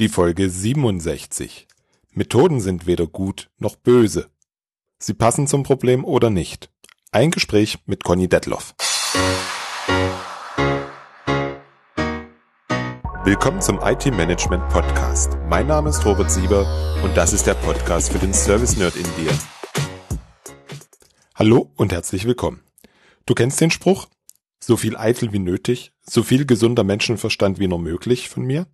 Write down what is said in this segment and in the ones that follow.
Die Folge 67. Methoden sind weder gut noch böse. Sie passen zum Problem oder nicht. Ein Gespräch mit Conny Detloff. Willkommen zum IT Management Podcast. Mein Name ist Robert Sieber und das ist der Podcast für den Service Nerd in dir. Hallo und herzlich willkommen. Du kennst den Spruch? So viel eitel wie nötig, so viel gesunder Menschenverstand wie nur möglich von mir?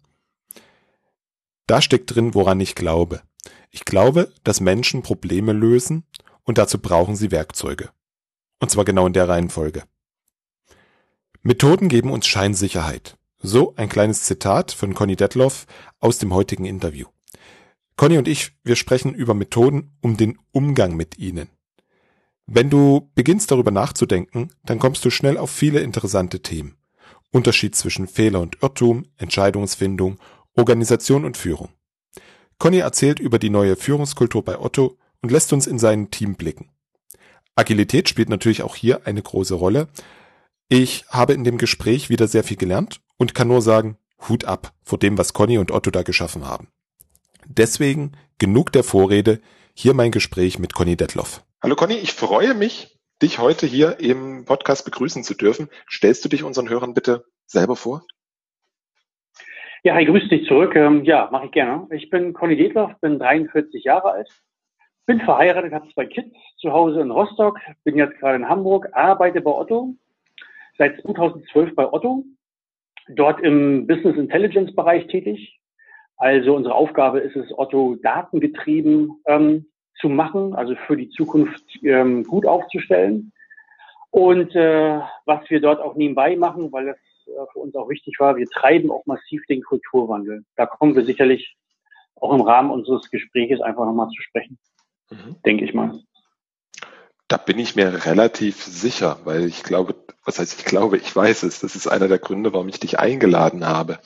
Da steckt drin, woran ich glaube. Ich glaube, dass Menschen Probleme lösen und dazu brauchen sie Werkzeuge. Und zwar genau in der Reihenfolge. Methoden geben uns Scheinsicherheit. So ein kleines Zitat von Conny Detloff aus dem heutigen Interview. Conny und ich, wir sprechen über Methoden um den Umgang mit ihnen. Wenn du beginnst darüber nachzudenken, dann kommst du schnell auf viele interessante Themen. Unterschied zwischen Fehler und Irrtum, Entscheidungsfindung Organisation und Führung. Conny erzählt über die neue Führungskultur bei Otto und lässt uns in sein Team blicken. Agilität spielt natürlich auch hier eine große Rolle. Ich habe in dem Gespräch wieder sehr viel gelernt und kann nur sagen, Hut ab vor dem, was Conny und Otto da geschaffen haben. Deswegen genug der Vorrede, hier mein Gespräch mit Conny Detloff. Hallo Conny, ich freue mich, dich heute hier im Podcast begrüßen zu dürfen. Stellst du dich unseren Hörern bitte selber vor? Ja, hi, grüß dich zurück. Ähm, ja, mache ich gerne. Ich bin Conny Detloff, bin 43 Jahre alt, bin verheiratet, habe zwei Kids zu Hause in Rostock, bin jetzt gerade in Hamburg, arbeite bei Otto, seit 2012 bei Otto, dort im Business Intelligence Bereich tätig. Also unsere Aufgabe ist es, Otto datengetrieben ähm, zu machen, also für die Zukunft ähm, gut aufzustellen. Und äh, was wir dort auch nebenbei machen, weil das für uns auch wichtig war, wir treiben auch massiv den Kulturwandel. Da kommen wir sicherlich auch im Rahmen unseres Gespräches einfach nochmal zu sprechen, mhm. denke ich mal. Da bin ich mir relativ sicher, weil ich glaube, was heißt ich glaube, ich weiß es. Das ist einer der Gründe, warum ich dich eingeladen habe.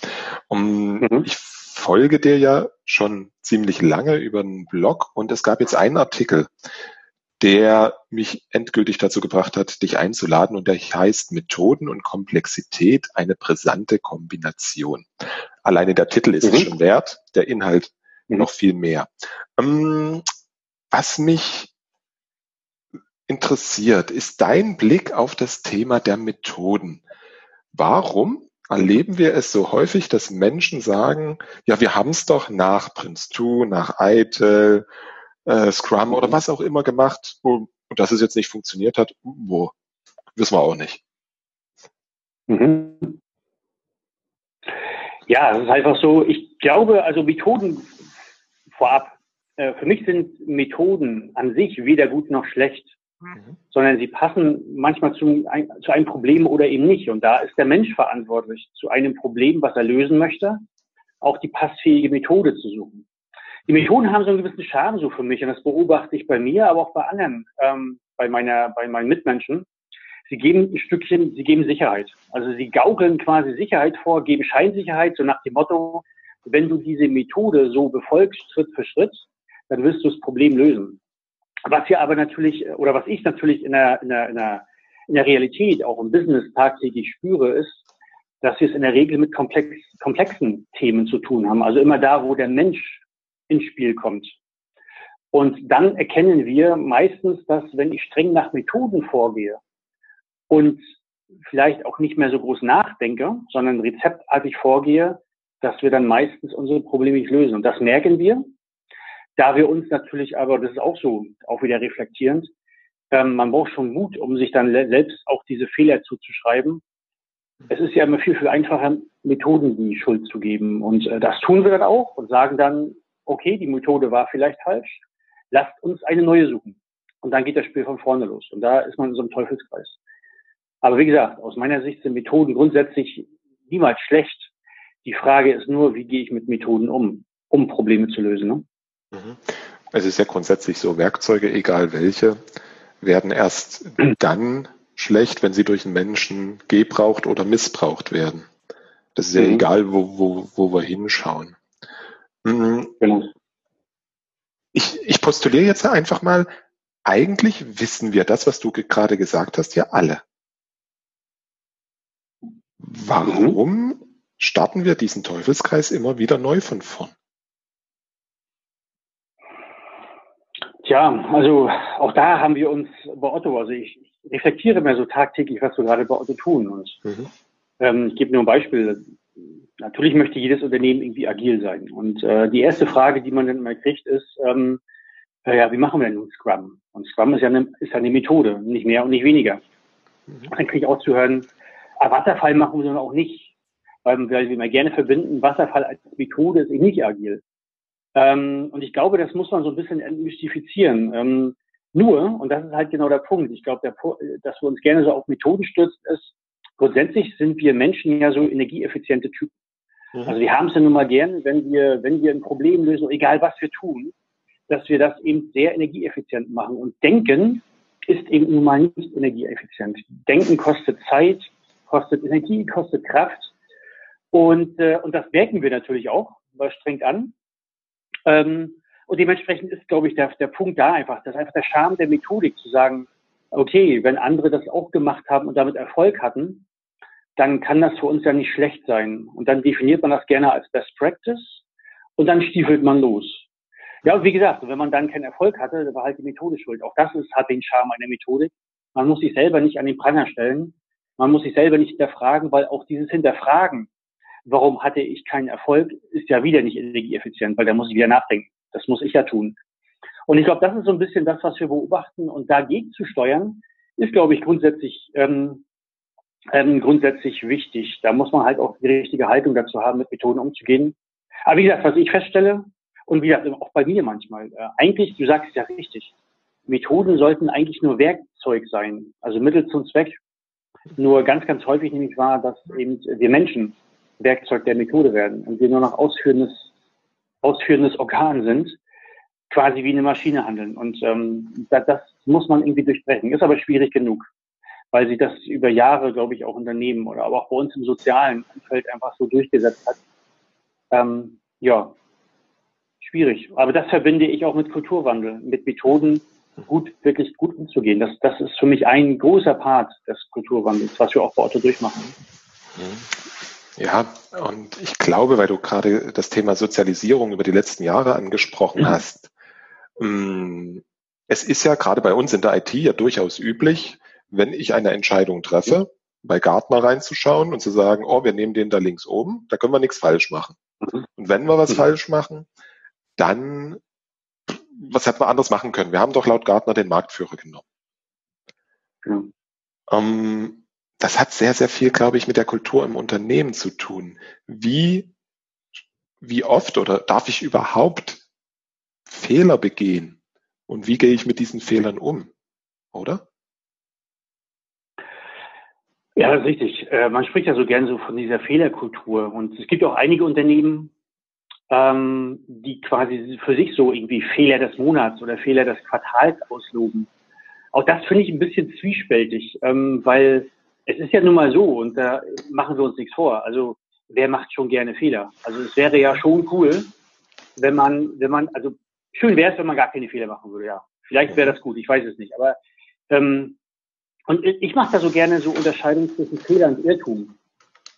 Um, mhm. Ich folge dir ja schon ziemlich lange über einen Blog und es gab jetzt einen Artikel, der mich endgültig dazu gebracht hat, dich einzuladen und der heißt Methoden und Komplexität, eine brisante Kombination. Alleine der Titel ist mhm. es schon wert, der Inhalt mhm. noch viel mehr. Ähm, was mich interessiert, ist dein Blick auf das Thema der Methoden. Warum erleben wir es so häufig, dass Menschen sagen, ja, wir haben es doch nach Prince 2, nach Eitel, äh, Scrum oder was auch immer gemacht und, und dass es jetzt nicht funktioniert hat, wo wissen wir auch nicht. Mhm. Ja, es ist einfach so, ich glaube, also Methoden vorab, äh, für mich sind Methoden an sich weder gut noch schlecht, mhm. sondern sie passen manchmal zu, ein, zu einem Problem oder eben nicht. Und da ist der Mensch verantwortlich, zu einem Problem, was er lösen möchte, auch die passfähige Methode zu suchen. Die Methoden haben so einen gewissen Charme so für mich und das beobachte ich bei mir, aber auch bei anderen, ähm, bei meiner, bei meinen Mitmenschen. Sie geben ein Stückchen, sie geben Sicherheit. Also sie gaukeln quasi Sicherheit vor, geben Scheinsicherheit, so nach dem Motto, wenn du diese Methode so befolgst, Schritt für Schritt, dann wirst du das Problem lösen. Was wir aber natürlich, oder was ich natürlich in der, in der, in der, in der Realität, auch im Business tagtäglich spüre, ist, dass wir es in der Regel mit komplex, komplexen Themen zu tun haben. Also immer da, wo der Mensch ins Spiel kommt. Und dann erkennen wir meistens, dass wenn ich streng nach Methoden vorgehe und vielleicht auch nicht mehr so groß nachdenke, sondern rezeptartig vorgehe, dass wir dann meistens unsere Probleme nicht lösen. Und das merken wir, da wir uns natürlich aber, das ist auch so, auch wieder reflektierend, ähm, man braucht schon Mut, um sich dann selbst auch diese Fehler zuzuschreiben. Es ist ja immer viel, viel einfacher, Methoden die Schuld zu geben. Und äh, das tun wir dann auch und sagen dann, okay, die Methode war vielleicht falsch, lasst uns eine neue suchen. Und dann geht das Spiel von vorne los. Und da ist man in so einem Teufelskreis. Aber wie gesagt, aus meiner Sicht sind Methoden grundsätzlich niemals schlecht. Die Frage ist nur, wie gehe ich mit Methoden um, um Probleme zu lösen. Ne? Mhm. Es ist ja grundsätzlich so, Werkzeuge, egal welche, werden erst dann schlecht, wenn sie durch einen Menschen gebraucht oder missbraucht werden. Das ist ja mhm. egal, wo, wo, wo wir hinschauen. Mhm. Genau. Ich, ich postuliere jetzt einfach mal, eigentlich wissen wir das, was du gerade gesagt hast, ja alle. Warum starten wir diesen Teufelskreis immer wieder neu von vorn. Tja, also auch da haben wir uns bei Otto, also ich reflektiere mir so tagtäglich, was wir gerade bei Otto tun. Und mhm. ähm, ich gebe nur ein Beispiel. Natürlich möchte jedes Unternehmen irgendwie agil sein. Und äh, die erste Frage, die man dann mal kriegt, ist, ähm, äh, ja, wie machen wir denn nun Scrum? Und Scrum ist ja eine, ist ja eine Methode, nicht mehr und nicht weniger. Mhm. Dann kriege ich auch zu hören, ah, Wasserfall machen wir auch nicht, weil, weil wir immer gerne verbinden, Wasserfall als Methode ist eben nicht agil. Ähm, und ich glaube, das muss man so ein bisschen entmystifizieren. Ähm, nur, und das ist halt genau der Punkt, ich glaube, dass wir uns gerne so auf Methoden stürzen, ist, grundsätzlich sind wir Menschen ja so energieeffiziente Typen. Mhm. Also wir haben es ja nun mal gern, wenn wir, wenn wir ein Problem lösen, egal was wir tun, dass wir das eben sehr energieeffizient machen. Und Denken ist eben nun mal nicht energieeffizient. Denken kostet Zeit, kostet Energie, kostet Kraft. Und, äh, und das merken wir natürlich auch, weil strengt an. Ähm, und dementsprechend ist, glaube ich, der, der Punkt da einfach, das ist einfach der Charme der Methodik zu sagen, okay, wenn andere das auch gemacht haben und damit Erfolg hatten, dann kann das für uns ja nicht schlecht sein. Und dann definiert man das gerne als Best Practice und dann stiefelt man los. Ja, und wie gesagt, wenn man dann keinen Erfolg hatte, dann war halt die Methode schuld. Auch das ist, hat den Charme einer Methodik. Man muss sich selber nicht an den Pranger stellen. Man muss sich selber nicht hinterfragen, weil auch dieses Hinterfragen, warum hatte ich keinen Erfolg, ist ja wieder nicht energieeffizient, weil da muss ich wieder nachdenken. Das muss ich ja tun. Und ich glaube, das ist so ein bisschen das, was wir beobachten. Und dagegen zu steuern, ist, glaube ich, grundsätzlich, ähm, ähm, grundsätzlich wichtig. Da muss man halt auch die richtige Haltung dazu haben, mit Methoden umzugehen. Aber wie gesagt, was ich feststelle, und wie gesagt, auch bei mir manchmal, äh, eigentlich, du sagst es ja richtig, Methoden sollten eigentlich nur Werkzeug sein, also Mittel zum Zweck. Nur ganz, ganz häufig nämlich war, dass eben wir Menschen Werkzeug der Methode werden und wir nur noch ausführendes, ausführendes Organ sind, quasi wie eine Maschine handeln. Und ähm, das, das muss man irgendwie durchbrechen. Ist aber schwierig genug, weil sich das über Jahre, glaube ich, auch Unternehmen oder aber auch bei uns im sozialen Umfeld einfach so durchgesetzt hat. Ähm, ja, schwierig. Aber das verbinde ich auch mit Kulturwandel, mit Methoden, gut, wirklich gut umzugehen. Das, das ist für mich ein großer Part des Kulturwandels, was wir auch bei Otto durchmachen. Ja, und ich glaube, weil du gerade das Thema Sozialisierung über die letzten Jahre angesprochen mhm. hast, mm, es ist ja gerade bei uns in der IT ja durchaus üblich, wenn ich eine Entscheidung treffe, bei Gartner reinzuschauen und zu sagen, oh, wir nehmen den da links oben, da können wir nichts falsch machen. Mhm. Und wenn wir was mhm. falsch machen, dann, was hätten wir anders machen können? Wir haben doch laut Gartner den Marktführer genommen. Ja. Ähm, das hat sehr, sehr viel, glaube ich, mit der Kultur im Unternehmen zu tun. Wie, wie oft oder darf ich überhaupt Fehler begehen? Und wie gehe ich mit diesen Fehlern um? Oder? Ja, das ist richtig. Äh, man spricht ja so gerne so von dieser Fehlerkultur. Und es gibt auch einige Unternehmen, ähm, die quasi für sich so irgendwie Fehler des Monats oder Fehler des Quartals ausloben. Auch das finde ich ein bisschen zwiespältig, ähm, weil es ist ja nun mal so und da machen wir uns nichts vor. Also wer macht schon gerne Fehler? Also es wäre ja schon cool, wenn man, wenn man, also schön wäre es, wenn man gar keine Fehler machen würde, ja. Vielleicht wäre das gut, ich weiß es nicht. Aber ähm, und ich mache da so gerne so Unterscheidung zwischen Fehler und Irrtum.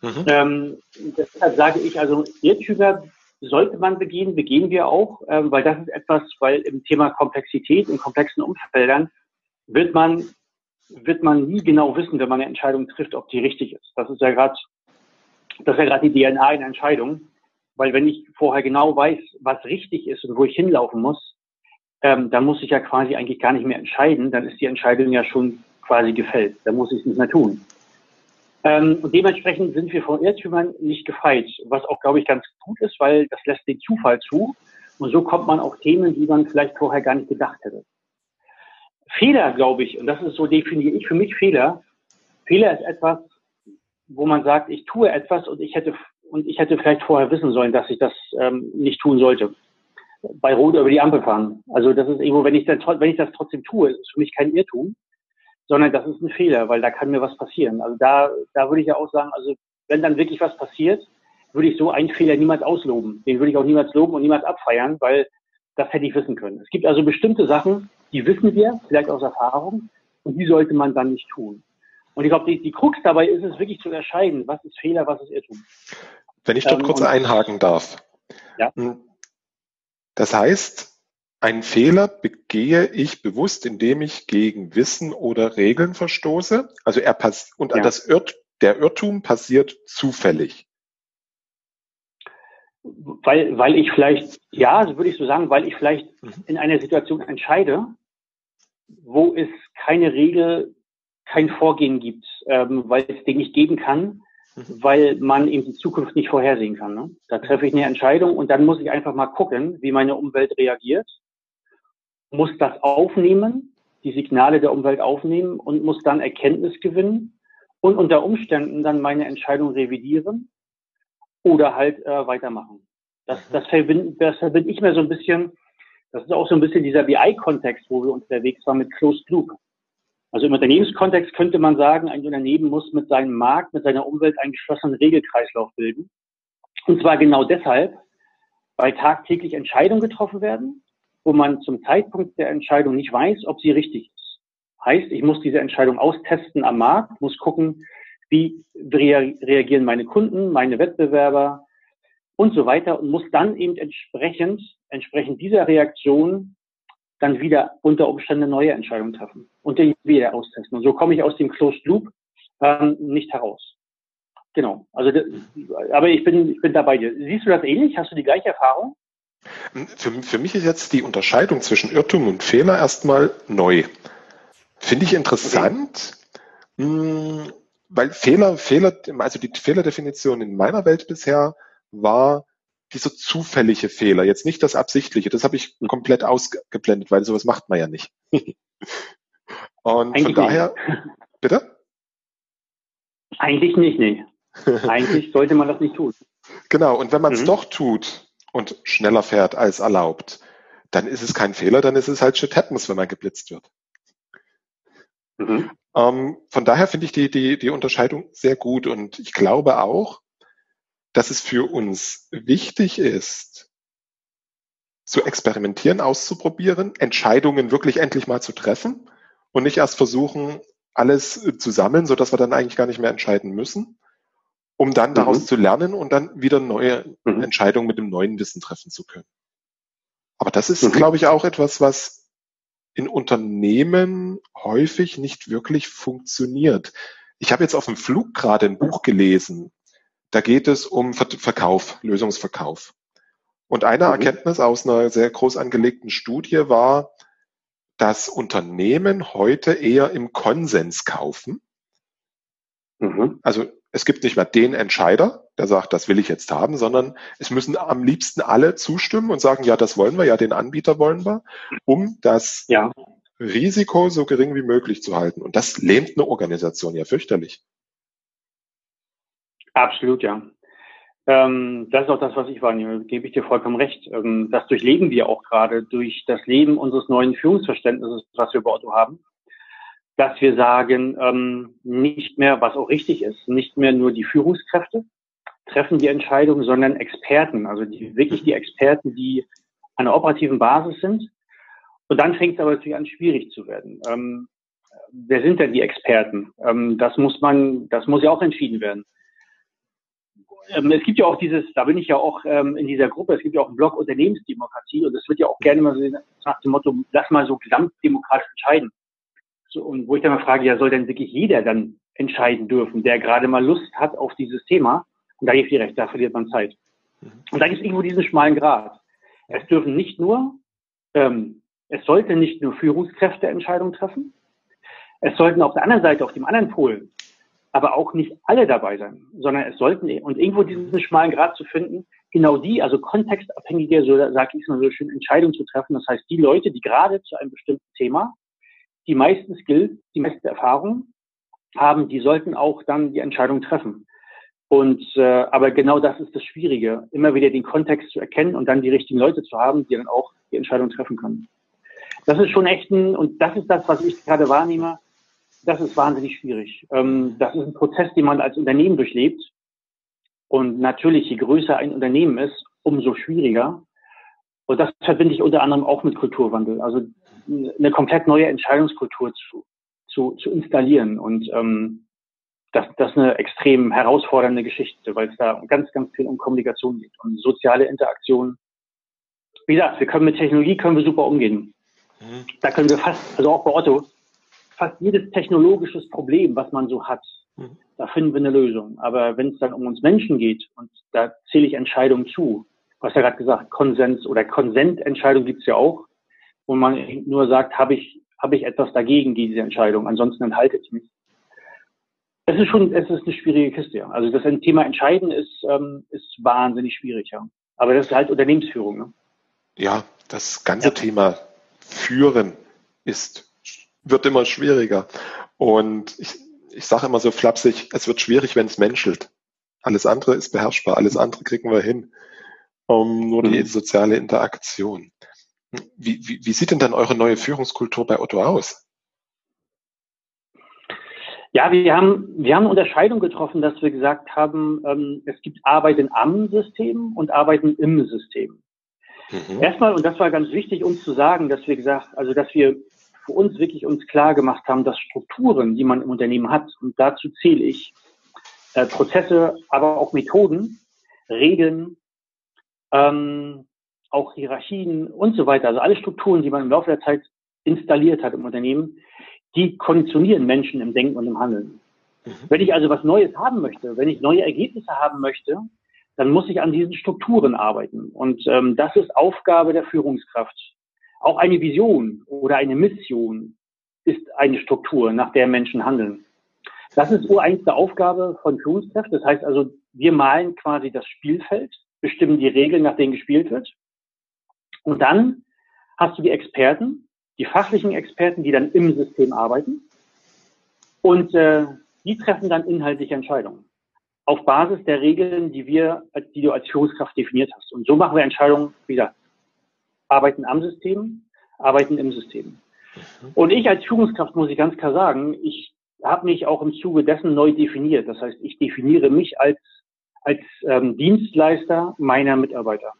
Mhm. Ähm, deshalb sage ich also, Irrtümer sollte man begehen, begehen wir auch, ähm, weil das ist etwas, weil im Thema Komplexität in komplexen Umfeldern wird man wird man nie genau wissen, wenn man eine Entscheidung trifft, ob die richtig ist. Das ist ja gerade das ist ja gerade die DNA in Entscheidung, weil wenn ich vorher genau weiß, was richtig ist und wo ich hinlaufen muss, ähm, dann muss ich ja quasi eigentlich gar nicht mehr entscheiden, dann ist die Entscheidung ja schon quasi gefällt. Dann muss ich es nicht mehr tun. Ähm, und dementsprechend sind wir von Irrtümern nicht gefeit, was auch, glaube ich, ganz gut ist, weil das lässt den Zufall zu. Und so kommt man auf Themen, die man vielleicht vorher gar nicht gedacht hätte. Fehler, glaube ich, und das ist so definiere ich für mich Fehler. Fehler ist etwas, wo man sagt, ich tue etwas und ich hätte und ich hätte vielleicht vorher wissen sollen, dass ich das ähm, nicht tun sollte. Bei Rot über die Ampel fahren. Also das ist irgendwo, wenn ich, dann, wenn ich das trotzdem tue, ist für mich kein Irrtum, sondern das ist ein Fehler, weil da kann mir was passieren. Also da, da würde ich ja auch sagen, also wenn dann wirklich was passiert, würde ich so einen Fehler niemals ausloben. Den würde ich auch niemals loben und niemals abfeiern, weil das hätte ich wissen können. Es gibt also bestimmte Sachen, die wissen wir, vielleicht aus Erfahrung, und die sollte man dann nicht tun. Und ich glaube, die, die Krux dabei ist es wirklich zu unterscheiden, was ist Fehler, was ist Irrtum. Wenn ich dort ähm, kurz einhaken darf. Ja. Das heißt, einen Fehler begehe ich bewusst, indem ich gegen Wissen oder Regeln verstoße. Also er passt und ja. das Irrt, der Irrtum passiert zufällig. Weil, weil ich vielleicht, ja, so würde ich so sagen, weil ich vielleicht in einer Situation entscheide, wo es keine Regel, kein Vorgehen gibt, ähm, weil es den nicht geben kann, mhm. weil man eben die Zukunft nicht vorhersehen kann. Ne? Da treffe ich eine Entscheidung und dann muss ich einfach mal gucken, wie meine Umwelt reagiert, muss das aufnehmen, die Signale der Umwelt aufnehmen und muss dann Erkenntnis gewinnen und unter Umständen dann meine Entscheidung revidieren oder halt äh, weitermachen. Das, mhm. das, verbinde, das verbinde ich mir so ein bisschen, das ist auch so ein bisschen dieser BI-Kontext, wo wir unterwegs waren mit Closed Loop. Also im Unternehmenskontext könnte man sagen, ein Unternehmen muss mit seinem Markt, mit seiner Umwelt einen geschlossenen Regelkreislauf bilden. Und zwar genau deshalb, weil tagtäglich Entscheidungen getroffen werden, wo man zum Zeitpunkt der Entscheidung nicht weiß, ob sie richtig ist. Heißt, ich muss diese Entscheidung austesten am Markt, muss gucken, wie reagieren meine Kunden, meine Wettbewerber und so weiter und muss dann eben entsprechend, entsprechend dieser Reaktion dann wieder unter Umständen neue Entscheidungen treffen und die wieder austesten. Und so komme ich aus dem Closed Loop ähm, nicht heraus. Genau. Also, aber ich bin, ich bin dabei. Siehst du das ähnlich? Hast du die gleiche Erfahrung? Für, für mich ist jetzt die Unterscheidung zwischen Irrtum und Fehler erstmal neu. Finde ich interessant, okay. Hm, weil Fehler, Fehler, also die Fehlerdefinition in meiner Welt bisher war dieser zufällige Fehler, jetzt nicht das absichtliche. Das habe ich komplett ausgeblendet, weil sowas macht man ja nicht. Und Eigentlich von daher, nicht. bitte? Eigentlich nicht, nee. Eigentlich sollte man das nicht tun. Genau, und wenn man es mhm. doch tut und schneller fährt als erlaubt, dann ist es kein Fehler, dann ist es halt shit happens, wenn man geblitzt wird. Mhm. Ähm, von daher finde ich die, die, die Unterscheidung sehr gut und ich glaube auch, dass es für uns wichtig ist, zu experimentieren, auszuprobieren, Entscheidungen wirklich endlich mal zu treffen und nicht erst versuchen, alles zu sammeln, so dass wir dann eigentlich gar nicht mehr entscheiden müssen, um dann daraus mhm. zu lernen und dann wieder neue mhm. Entscheidungen mit dem neuen Wissen treffen zu können. Aber das ist, mhm. glaube ich, auch etwas, was in Unternehmen häufig nicht wirklich funktioniert. Ich habe jetzt auf dem Flug gerade ein Buch gelesen, da geht es um Verkauf, Lösungsverkauf. Und eine mhm. Erkenntnis aus einer sehr groß angelegten Studie war, dass Unternehmen heute eher im Konsens kaufen. Mhm. Also es gibt nicht mehr den Entscheider, der sagt, das will ich jetzt haben, sondern es müssen am liebsten alle zustimmen und sagen, ja, das wollen wir, ja, den Anbieter wollen wir, um das ja. Risiko so gering wie möglich zu halten. Und das lähmt eine Organisation ja fürchterlich. Absolut, ja. Ähm, das ist auch das, was ich wahrnehme. Gebe ich dir vollkommen recht. Ähm, das durchleben wir auch gerade durch das Leben unseres neuen Führungsverständnisses, was wir bei Otto haben, dass wir sagen, ähm, nicht mehr, was auch richtig ist, nicht mehr nur die Führungskräfte treffen die Entscheidung, sondern Experten, also die, wirklich die Experten, die an der operativen Basis sind. Und dann fängt es aber natürlich an, schwierig zu werden. Ähm, wer sind denn die Experten? Ähm, das muss man, das muss ja auch entschieden werden ähm, es gibt ja auch dieses, da bin ich ja auch ähm, in dieser Gruppe, es gibt ja auch einen Blog Unternehmensdemokratie und es wird ja auch gerne mal so nach dem Motto, lass mal so gesamtdemokratisch entscheiden. So, und wo ich dann mal frage, ja, soll denn wirklich jeder dann entscheiden dürfen, der gerade mal Lust hat auf dieses Thema? Und da gebe ich dir recht, da verliert man Zeit. Mhm. Und da gibt es irgendwo diesen schmalen Grad. Es dürfen nicht nur, ähm, es sollte nicht nur Führungskräfte Entscheidungen treffen, es sollten auf der anderen Seite, auf dem anderen Pol, aber auch nicht alle dabei sein, sondern es sollten, und irgendwo diesen schmalen Grad zu finden, genau die, also kontextabhängige, so sage ich es mal so schön, Entscheidungen zu treffen. Das heißt, die Leute, die gerade zu einem bestimmten Thema die meisten Skills, die meiste Erfahrung haben, die sollten auch dann die Entscheidung treffen. Und äh, aber genau das ist das Schwierige, immer wieder den Kontext zu erkennen und dann die richtigen Leute zu haben, die dann auch die Entscheidung treffen können. Das ist schon echt ein, und das ist das, was ich gerade wahrnehme, das ist wahnsinnig schwierig. Ähm, das ist ein Prozess, den man als Unternehmen durchlebt. Und natürlich, je größer ein Unternehmen ist, umso schwieriger. Und das verbinde ich unter anderem auch mit Kulturwandel. Also eine komplett neue Entscheidungskultur zu, zu, zu installieren. Und ähm, das, das ist eine extrem herausfordernde Geschichte, weil es da ganz, ganz viel um Kommunikation geht und soziale Interaktion. Wie gesagt, wir können mit Technologie können wir super umgehen. Mhm. Da können wir fast, also auch bei Otto, fast jedes technologisches Problem, was man so hat, mhm. da finden wir eine Lösung. Aber wenn es dann um uns Menschen geht, und da zähle ich Entscheidungen zu, du hast ja gerade gesagt, Konsens oder Konsententscheidung gibt's ja auch, wo man nur sagt, habe ich, habe ich etwas dagegen, diese Entscheidung, ansonsten enthalte ich mich. Es ist schon, es ist eine schwierige Kiste, ja. Also das Thema Entscheiden ist, ähm, ist wahnsinnig schwierig, ja. Aber das ist halt Unternehmensführung, ne? Ja, das ganze ja. Thema Führen ist, wird immer schwieriger. Und ich, ich sage immer so flapsig, es wird schwierig, wenn es menschelt. Alles andere ist beherrschbar, alles andere kriegen wir hin. Um, nur die mhm. soziale Interaktion. Wie, wie, wie sieht denn dann eure neue Führungskultur bei Otto aus? Ja, wir haben, wir haben eine Unterscheidung getroffen, dass wir gesagt haben, ähm, es gibt Arbeiten am System und Arbeiten im System. Mhm. Erstmal, und das war ganz wichtig, uns zu sagen, dass wir gesagt, also dass wir für uns wirklich uns klar gemacht haben, dass Strukturen, die man im Unternehmen hat, und dazu zähle ich äh, Prozesse, aber auch Methoden, Regeln, ähm, auch Hierarchien und so weiter, also alle Strukturen, die man im Laufe der Zeit installiert hat im Unternehmen, die konditionieren Menschen im Denken und im Handeln. Mhm. Wenn ich also was Neues haben möchte, wenn ich neue Ergebnisse haben möchte, dann muss ich an diesen Strukturen arbeiten. Und ähm, das ist Aufgabe der Führungskraft. Auch eine Vision oder eine Mission ist eine Struktur, nach der Menschen handeln. Das ist ureinste Aufgabe von Führungskräften. Das heißt also, wir malen quasi das Spielfeld, bestimmen die Regeln, nach denen gespielt wird. Und dann hast du die Experten, die fachlichen Experten, die dann im System arbeiten. Und äh, die treffen dann inhaltliche Entscheidungen auf Basis der Regeln, die wir, die du als Führungskraft definiert hast. Und so machen wir Entscheidungen, wie gesagt, arbeiten am System, arbeiten im System. Und ich als Führungskraft muss ich ganz klar sagen, ich habe mich auch im Zuge dessen neu definiert. Das heißt, ich definiere mich als, als ähm, Dienstleister meiner Mitarbeiter.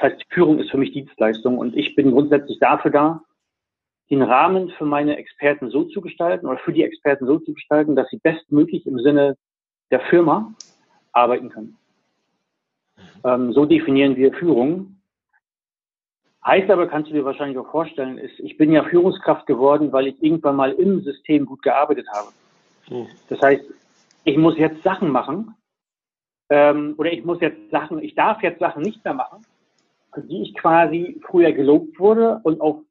Das heißt, Führung ist für mich Dienstleistung und ich bin grundsätzlich dafür da, den Rahmen für meine Experten so zu gestalten oder für die Experten so zu gestalten, dass sie bestmöglich im Sinne der Firma arbeiten können. Ähm, so definieren wir Führung. Heißt aber, kannst du dir wahrscheinlich auch vorstellen, ist, ich bin ja Führungskraft geworden, weil ich irgendwann mal im System gut gearbeitet habe. Hm. Das heißt, ich muss jetzt Sachen machen, ähm, oder ich muss jetzt Sachen, ich darf jetzt Sachen nicht mehr machen, für die ich quasi früher gelobt wurde und auf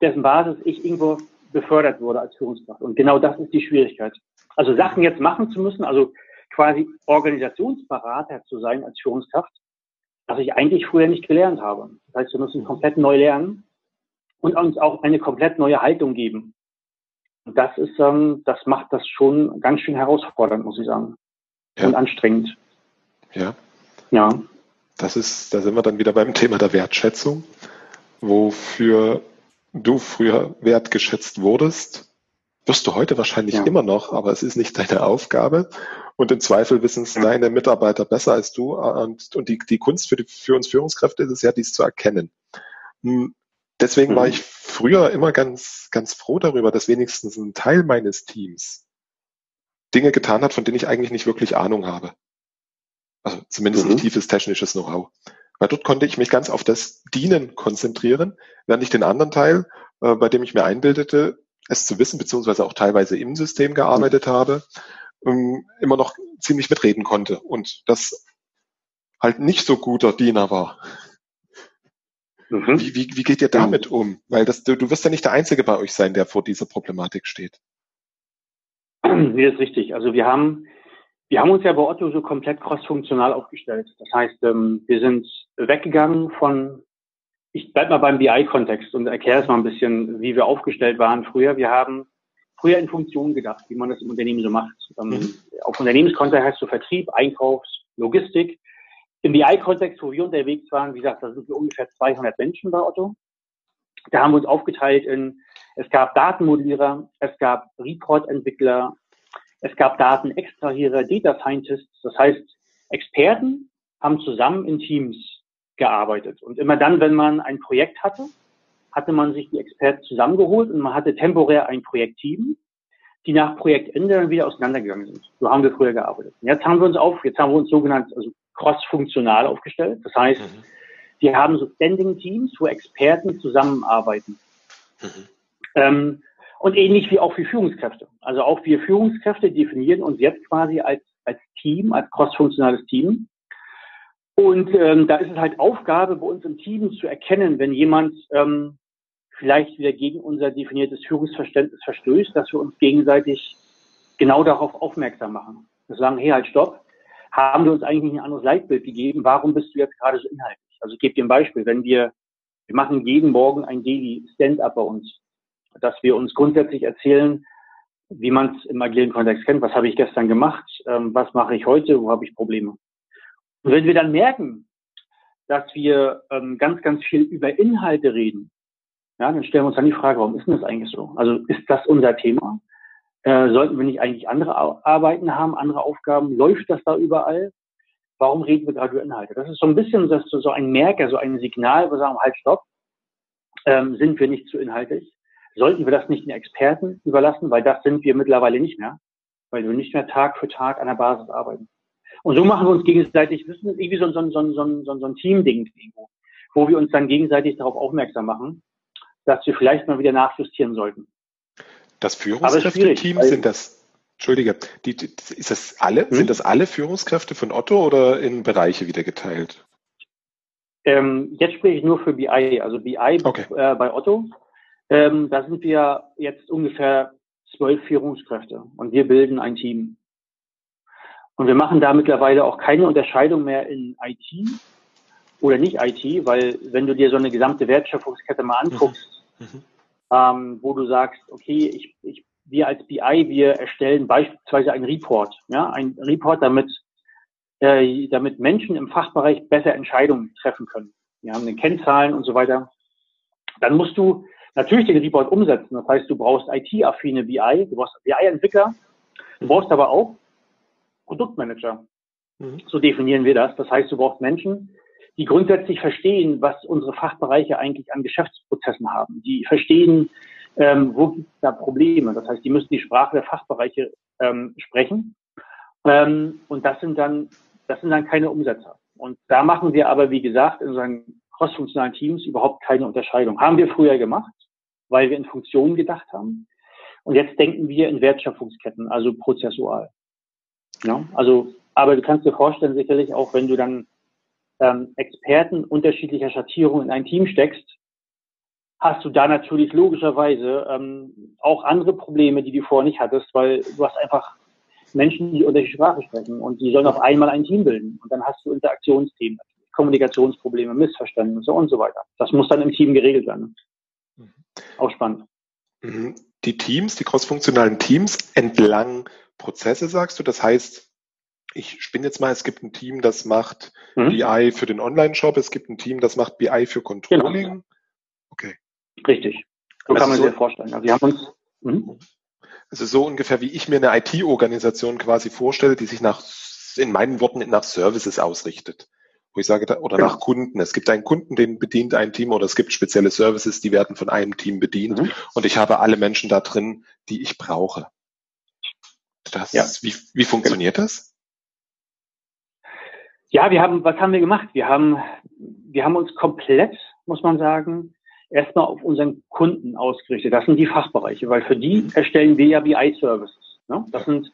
dessen Basis ich irgendwo befördert wurde als Führungskraft. Und genau das ist die Schwierigkeit. Also Sachen jetzt machen zu müssen, also quasi Organisationsberater zu sein als Führungskraft, was ich eigentlich früher nicht gelernt habe. Das heißt, wir müssen komplett neu lernen und uns auch eine komplett neue Haltung geben. Und das ist, ähm, das macht das schon ganz schön herausfordernd, muss ich sagen. Ja. Und anstrengend. Ja. Ja. Das ist, da sind wir dann wieder beim Thema der Wertschätzung, wofür du früher wertgeschätzt wurdest, wirst du heute wahrscheinlich ja. immer noch, aber es ist nicht deine Aufgabe. Und im Zweifel wissen es deine Mitarbeiter besser als du. Und, und die, die Kunst für, die, für uns Führungskräfte ist es ja, dies zu erkennen. Hm, deswegen mhm. war ich früher immer ganz, ganz froh darüber, dass wenigstens ein Teil meines Teams Dinge getan hat, von denen ich eigentlich nicht wirklich Ahnung habe. Also zumindest mhm. nicht tiefes technisches Know-how. Weil dort konnte ich mich ganz auf das Dienen konzentrieren, während ich den anderen Teil, äh, bei dem ich mir einbildete, es zu wissen, beziehungsweise auch teilweise im System gearbeitet habe, ähm, immer noch ziemlich mitreden konnte und das halt nicht so guter Diener war. Mhm. Wie, wie, wie geht ihr damit um? Weil das, du, du wirst ja nicht der Einzige bei euch sein, der vor dieser Problematik steht. Nee, ist richtig. Also wir haben wir haben uns ja bei Otto so komplett crossfunktional aufgestellt. Das heißt, ähm, wir sind weggegangen von, ich bleib mal beim BI-Kontext und erkläre es mal ein bisschen, wie wir aufgestellt waren früher. Wir haben früher in Funktionen gedacht, wie man das im Unternehmen so macht. Ähm, mhm. Auf Unternehmenskontext heißt so Vertrieb, Einkaufs, Logistik. Im BI-Kontext, wo wir unterwegs waren, wie gesagt, da sind wir ungefähr 200 Menschen bei Otto. Da haben wir uns aufgeteilt in, es gab Datenmodellierer, es gab Report-Entwickler, es gab Datenextrahierer, Data Scientists, das heißt, Experten haben zusammen in Teams gearbeitet. Und immer dann, wenn man ein Projekt hatte, hatte man sich die Experten zusammengeholt und man hatte temporär ein Projektteam, die nach Projektende dann wieder auseinandergegangen sind. So haben wir früher gearbeitet. Und jetzt haben wir uns auf, jetzt haben wir uns sogenannt, also cross-funktional aufgestellt. Das heißt, mhm. wir haben so Standing Teams, wo Experten zusammenarbeiten. Mhm. Ähm, und ähnlich wie auch für Führungskräfte. Also auch wir Führungskräfte definieren uns jetzt quasi als, als Team, als cross-funktionales Team. Und ähm, da ist es halt Aufgabe bei uns im Team zu erkennen, wenn jemand ähm, vielleicht wieder gegen unser definiertes Führungsverständnis verstößt, dass wir uns gegenseitig genau darauf aufmerksam machen. Wir sagen, hey, halt, stopp. Haben wir uns eigentlich ein anderes Leitbild gegeben? Warum bist du jetzt gerade so inhaltlich? Also ich gebe dir ein Beispiel. Wenn wir, wir machen jeden Morgen ein Daily Stand-up bei uns, dass wir uns grundsätzlich erzählen, wie man es im agilen Kontext kennt. Was habe ich gestern gemacht? Ähm, was mache ich heute? Wo habe ich Probleme? Und wenn wir dann merken, dass wir ähm, ganz, ganz viel über Inhalte reden, ja, dann stellen wir uns dann die Frage, warum ist denn das eigentlich so? Also ist das unser Thema? Äh, sollten wir nicht eigentlich andere Arbeiten haben, andere Aufgaben? Läuft das da überall? Warum reden wir gerade über Inhalte? Das ist so ein bisschen das, so ein Merker, so ein Signal, wo wir sagen, halt, stopp, ähm, sind wir nicht zu inhaltlich? Sollten wir das nicht den Experten überlassen? Weil das sind wir mittlerweile nicht mehr, weil wir nicht mehr Tag für Tag an der Basis arbeiten. Und so machen wir uns gegenseitig, das ist irgendwie so, so, so, so, so, so ein Team-Ding, wo wir uns dann gegenseitig darauf aufmerksam machen, dass wir vielleicht mal wieder nachjustieren sollten. Das Führungskräfteteam sind das, Entschuldige, die, die, ist das alle, hm? sind das alle Führungskräfte von Otto oder in Bereiche wieder geteilt? Ähm, jetzt spreche ich nur für BI, also BI okay. äh, bei Otto. Ähm, da sind wir jetzt ungefähr zwölf Führungskräfte und wir bilden ein Team. Und wir machen da mittlerweile auch keine Unterscheidung mehr in IT oder nicht IT, weil wenn du dir so eine gesamte Wertschöpfungskette mal anguckst, mhm. mhm. ähm, wo du sagst, okay, ich, ich, wir als BI, wir erstellen beispielsweise einen Report, ja, ein Report, damit, äh, damit Menschen im Fachbereich besser Entscheidungen treffen können. Wir haben den Kennzahlen und so weiter. Dann musst du natürlich den Report umsetzen. Das heißt, du brauchst IT-affine BI, du brauchst BI-Entwickler, du brauchst aber auch Produktmanager. Mhm. So definieren wir das. Das heißt, du brauchst Menschen, die grundsätzlich verstehen, was unsere Fachbereiche eigentlich an Geschäftsprozessen haben. Die verstehen, ähm, wo gibt es da Probleme. Das heißt, die müssen die Sprache der Fachbereiche ähm, sprechen. Ähm, und das sind dann, das sind dann keine Umsetzer. Und da machen wir aber, wie gesagt, in unseren crossfunktionalen Teams überhaupt keine Unterscheidung. Haben wir früher gemacht, weil wir in Funktionen gedacht haben. Und jetzt denken wir in Wertschöpfungsketten, also prozessual. Ja, also, aber du kannst dir vorstellen, sicherlich auch, wenn du dann ähm, Experten unterschiedlicher Schattierungen in ein Team steckst, hast du da natürlich logischerweise ähm, auch andere Probleme, die du vorher nicht hattest, weil du hast einfach Menschen, die unterschiedliche Sprache sprechen und die sollen auf einmal ein Team bilden. Und dann hast du Interaktionsthemen, Kommunikationsprobleme, Missverständnisse und so weiter. Das muss dann im Team geregelt werden. Mhm. Auch spannend. Mhm. Die Teams, die crossfunktionalen Teams entlang Prozesse, sagst du? Das heißt, ich spinne jetzt mal, es gibt ein Team, das macht mhm. BI für den Online-Shop, es gibt ein Team, das macht BI für Controlling. Genau. Okay. Richtig. So also kann man so, sich vorstellen. Also wir haben uns, mhm. Also so ungefähr, wie ich mir eine IT-Organisation quasi vorstelle, die sich nach, in meinen Worten, nach Services ausrichtet. Wo ich sage, oder genau. nach Kunden. Es gibt einen Kunden, den bedient ein Team oder es gibt spezielle Services, die werden von einem Team bedient. Mhm. Und ich habe alle Menschen da drin, die ich brauche. Das, ja. wie, wie funktioniert das? Ja, wir haben, was haben wir gemacht? Wir haben, wir haben uns komplett, muss man sagen, erstmal auf unseren Kunden ausgerichtet. Das sind die Fachbereiche, weil für die erstellen wir ja BI-Services. Ne? Das sind,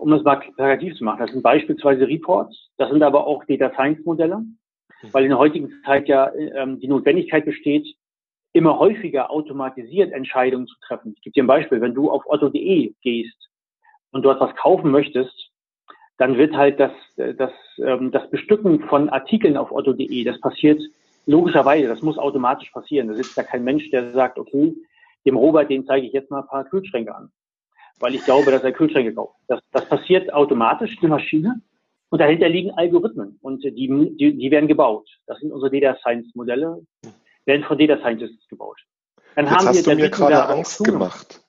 um das mal plakativ zu machen, das sind beispielsweise Reports, das sind aber auch Data Science Modelle, mhm. weil in der heutigen Zeit ja ähm, die Notwendigkeit besteht, immer häufiger automatisiert Entscheidungen zu treffen. Ich gebe dir ein Beispiel, wenn du auf otto.de gehst und dort was kaufen möchtest, dann wird halt das, das, ähm, das Bestücken von Artikeln auf otto.de, das passiert logischerweise, das muss automatisch passieren. Da sitzt da kein Mensch, der sagt, okay, dem Robert, den zeige ich jetzt mal ein paar Kühlschränke an, weil ich glaube, dass er Kühlschränke kauft. Das, das passiert automatisch, die Maschine, und dahinter liegen Algorithmen und die, die, die werden gebaut. Das sind unsere Data Science Modelle, werden von Data Scientists gebaut. Dann Jetzt haben hast wir, du mir gerade Angst gemacht.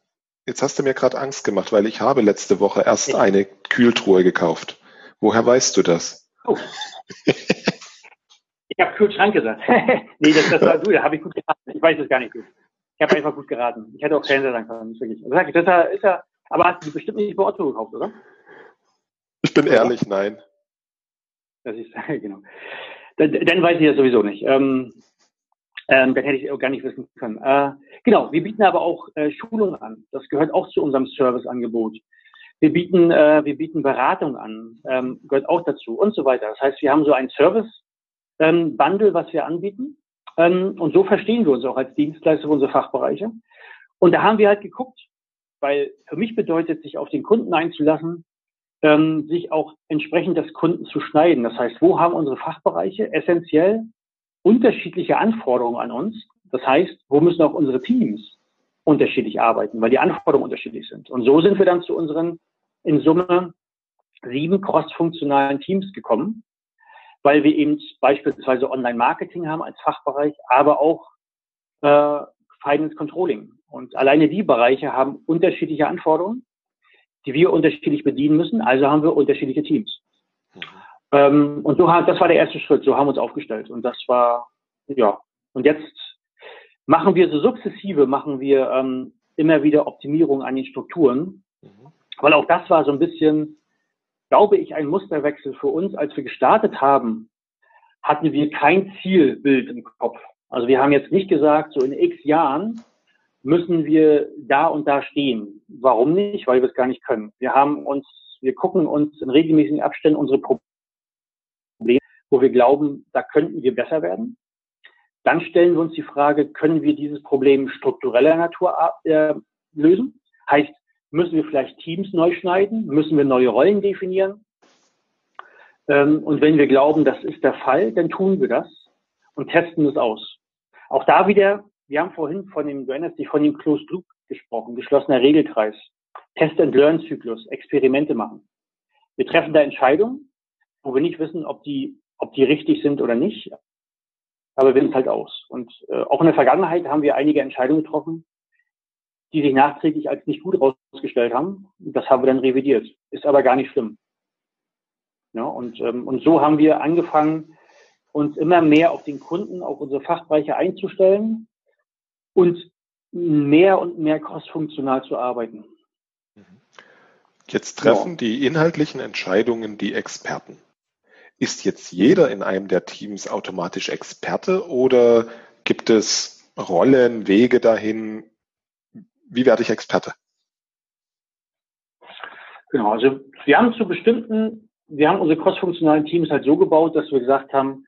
Jetzt hast du mir gerade Angst gemacht, weil ich habe letzte Woche erst eine Kühltruhe gekauft. Woher weißt du das? Oh. ich habe Kühlschrank gesagt. nee, das, das war du, da habe ich gut geraten. Ich weiß es gar nicht gut. Ich habe einfach gut geraten. Ich hätte auch Fernseher sagen können, wirklich. Also, das ist ja, ist ja, Aber hast du bestimmt nicht bei Otto gekauft, oder? Ich bin ehrlich, nein. Das ist, genau. Dann, dann weiß ich das sowieso nicht. Ähm, ähm, dann hätte ich auch gar nicht wissen können. Äh, genau, wir bieten aber auch äh, Schulungen an. Das gehört auch zu unserem Serviceangebot. Wir bieten, äh, wir bieten Beratung an, ähm, gehört auch dazu und so weiter. Das heißt, wir haben so ein Service-Bundle, ähm, was wir anbieten. Ähm, und so verstehen wir uns auch als Dienstleister für unsere Fachbereiche. Und da haben wir halt geguckt, weil für mich bedeutet, sich auf den Kunden einzulassen, ähm, sich auch entsprechend das Kunden zu schneiden. Das heißt, wo haben unsere Fachbereiche essentiell unterschiedliche Anforderungen an uns? Das heißt, wo müssen auch unsere Teams unterschiedlich arbeiten, weil die Anforderungen unterschiedlich sind. Und so sind wir dann zu unseren in Summe sieben cross-funktionalen Teams gekommen, weil wir eben beispielsweise Online-Marketing haben als Fachbereich, aber auch äh, Finance Controlling. Und alleine die Bereiche haben unterschiedliche Anforderungen die wir unterschiedlich bedienen müssen. Also haben wir unterschiedliche Teams. Mhm. Ähm, und so haben, das war der erste Schritt. So haben wir uns aufgestellt. Und das war, ja. Und jetzt machen wir so sukzessive, machen wir ähm, immer wieder Optimierung an den Strukturen. Mhm. Weil auch das war so ein bisschen, glaube ich, ein Musterwechsel für uns. Als wir gestartet haben, hatten wir kein Zielbild im Kopf. Also wir haben jetzt nicht gesagt, so in x Jahren müssen wir da und da stehen. Warum nicht? Weil wir es gar nicht können. Wir haben uns, wir gucken uns in regelmäßigen Abständen unsere Probleme, wo wir glauben, da könnten wir besser werden. Dann stellen wir uns die Frage, können wir dieses Problem struktureller Natur äh, lösen? Heißt, müssen wir vielleicht Teams neu schneiden? Müssen wir neue Rollen definieren? Ähm, und wenn wir glauben, das ist der Fall, dann tun wir das und testen es aus. Auch da wieder wir haben vorhin von dem, du erinnerst dich, von dem Closed Loop gesprochen, geschlossener Regelkreis, Test-and-Learn-Zyklus, Experimente machen. Wir treffen da Entscheidungen, wo wir nicht wissen, ob die, ob die richtig sind oder nicht, aber wir sind halt aus. Und äh, auch in der Vergangenheit haben wir einige Entscheidungen getroffen, die sich nachträglich als nicht gut herausgestellt haben. Das haben wir dann revidiert. Ist aber gar nicht schlimm. Ja, und, ähm, und so haben wir angefangen, uns immer mehr auf den Kunden, auf unsere Fachbereiche einzustellen und mehr und mehr crossfunktional zu arbeiten. Jetzt treffen ja. die inhaltlichen Entscheidungen die Experten. Ist jetzt jeder in einem der Teams automatisch Experte oder gibt es Rollen, Wege dahin? Wie werde ich Experte? Genau, also wir haben zu bestimmten, wir haben unsere crossfunktionalen Teams halt so gebaut, dass wir gesagt haben,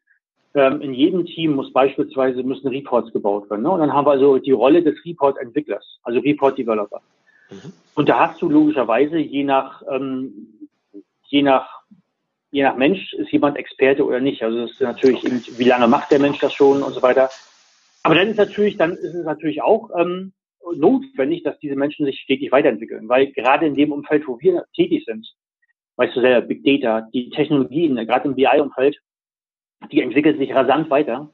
ähm, in jedem Team muss beispielsweise müssen Reports gebaut werden. Ne? Und dann haben wir also die Rolle des Report-Entwicklers, also Report-Developer. Mhm. Und da hast du logischerweise je nach ähm, je nach je nach Mensch ist jemand Experte oder nicht. Also das ist natürlich eben, wie lange macht der Mensch das schon und so weiter. Aber dann ist natürlich, dann ist es natürlich auch ähm, notwendig, dass diese Menschen sich stetig weiterentwickeln, weil gerade in dem Umfeld, wo wir tätig sind, weißt du selber, Big Data, die Technologien, gerade im BI-Umfeld, die entwickelt sich rasant weiter.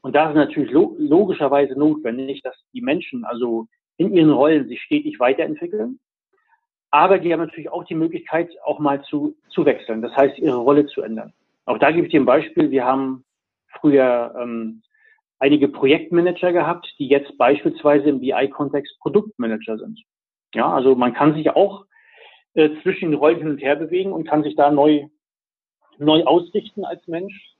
Und da ist natürlich logischerweise notwendig, dass die Menschen also in ihren Rollen sich stetig weiterentwickeln. Aber die haben natürlich auch die Möglichkeit, auch mal zu, zu wechseln. Das heißt, ihre Rolle zu ändern. Auch da gebe ich dir ein Beispiel. Wir haben früher ähm, einige Projektmanager gehabt, die jetzt beispielsweise im BI-Kontext Produktmanager sind. Ja, also man kann sich auch äh, zwischen den Rollen hin und her bewegen und kann sich da neu, neu ausrichten als Mensch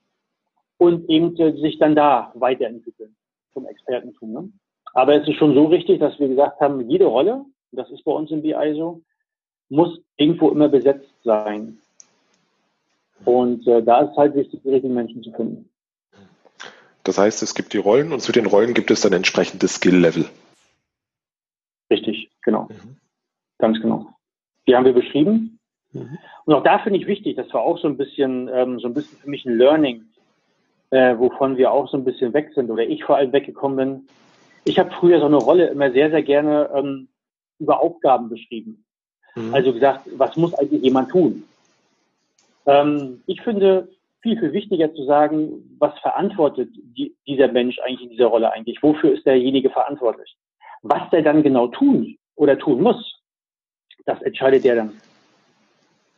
und eben äh, sich dann da weiterentwickeln zum Expertentum. Ne? Aber es ist schon so richtig, dass wir gesagt haben, jede Rolle, das ist bei uns im BI so, muss irgendwo immer besetzt sein. Und äh, da ist halt wichtig, die richtigen Menschen zu finden. Das heißt, es gibt die Rollen und zu den Rollen gibt es dann entsprechende Skill-Level. Richtig, genau. Mhm. Ganz genau. Die haben wir beschrieben. Mhm. Und auch da finde ich wichtig, das war auch so ein bisschen, ähm, so ein bisschen für mich ein Learning äh, wovon wir auch so ein bisschen weg sind oder ich vor allem weggekommen bin. Ich habe früher so eine Rolle immer sehr, sehr gerne ähm, über Aufgaben beschrieben. Mhm. Also gesagt, was muss eigentlich jemand tun? Ähm, ich finde viel, viel wichtiger zu sagen, was verantwortet die, dieser Mensch eigentlich in dieser Rolle eigentlich? Wofür ist derjenige verantwortlich? Was der dann genau tun oder tun muss, das entscheidet der dann.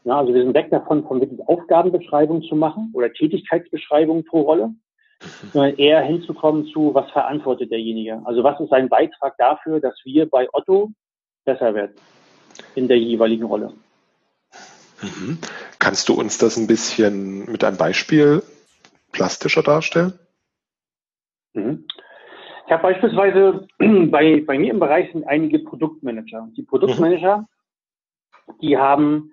Ja, also wir sind weg davon, von wirklich Aufgabenbeschreibung zu machen oder Tätigkeitsbeschreibung pro Rolle, sondern eher hinzukommen zu, was verantwortet derjenige? Also was ist sein Beitrag dafür, dass wir bei Otto besser werden? in der jeweiligen Rolle. Mhm. Kannst du uns das ein bisschen mit einem Beispiel plastischer darstellen? Mhm. Ich habe beispielsweise bei, bei mir im Bereich sind einige Produktmanager. Die Produktmanager, mhm. die haben,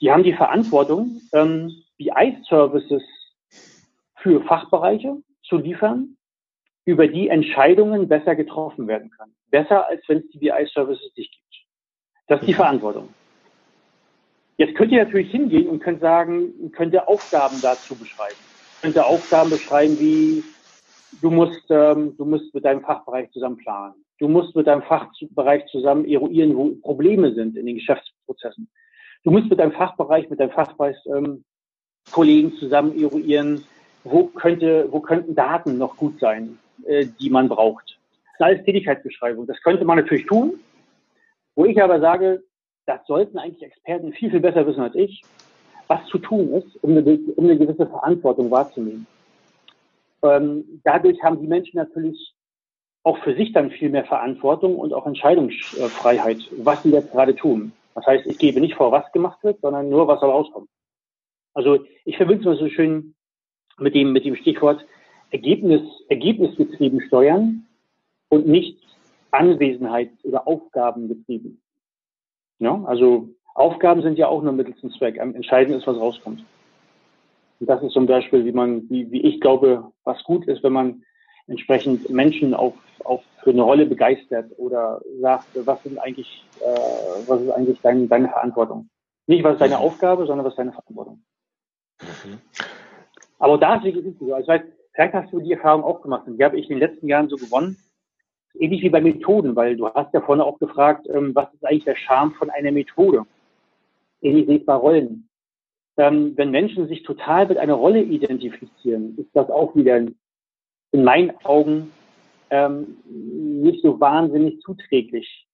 die haben die Verantwortung, ähm, BI-Services für Fachbereiche zu liefern, über die Entscheidungen besser getroffen werden können. Besser, als wenn es die BI-Services nicht gibt. Das ist die mhm. Verantwortung. Jetzt könnt ihr natürlich hingehen und könnt sagen, könnt ihr Aufgaben dazu beschreiben. Könnt ihr Aufgaben beschreiben wie, du musst, ähm, du musst mit deinem Fachbereich zusammen planen. Du musst mit deinem Fachbereich zusammen eruieren, wo Probleme sind in den Geschäftsprozessen. Du musst mit deinem Fachbereich, mit deinem Fachbereich ähm, zusammen eruieren, wo könnte, wo könnten Daten noch gut sein, äh, die man braucht. Das ist alles Tätigkeitsbeschreibung. Das könnte man natürlich tun. Wo ich aber sage, das sollten eigentlich Experten viel, viel besser wissen als ich, was zu tun ist, um eine, um eine gewisse Verantwortung wahrzunehmen. Ähm, dadurch haben die Menschen natürlich auch für sich dann viel mehr Verantwortung und auch Entscheidungsfreiheit, was sie jetzt gerade tun. Das heißt, ich gebe nicht vor, was gemacht wird, sondern nur, was soll rauskommen. Also ich verbinde es mal so schön mit dem, mit dem Stichwort Ergebnis, ergebnisgetrieben steuern und nicht Anwesenheits- oder Aufgabengetrieben. Ja, also Aufgaben sind ja auch nur mittels zum Zweck. Entscheidend ist, was rauskommt. Und das ist zum Beispiel, wie man, wie, wie ich glaube, was gut ist, wenn man entsprechend Menschen auf, auf für eine Rolle begeistert oder sagt, was sind eigentlich, äh, was ist eigentlich dein, deine Verantwortung? Nicht was ist deine mhm. Aufgabe, sondern was ist deine Verantwortung. Mhm. Aber da ist wirklich so. Also, vielleicht hast du die Erfahrung auch gemacht. Und die habe ich in den letzten Jahren so gewonnen. Ähnlich wie bei Methoden, weil du hast ja vorne auch gefragt, ähm, was ist eigentlich der Charme von einer Methode? Ähnlich wie bei Rollen. Ähm, wenn Menschen sich total mit einer Rolle identifizieren, ist das auch wieder in meinen Augen ähm, nicht so wahnsinnig zuträglich.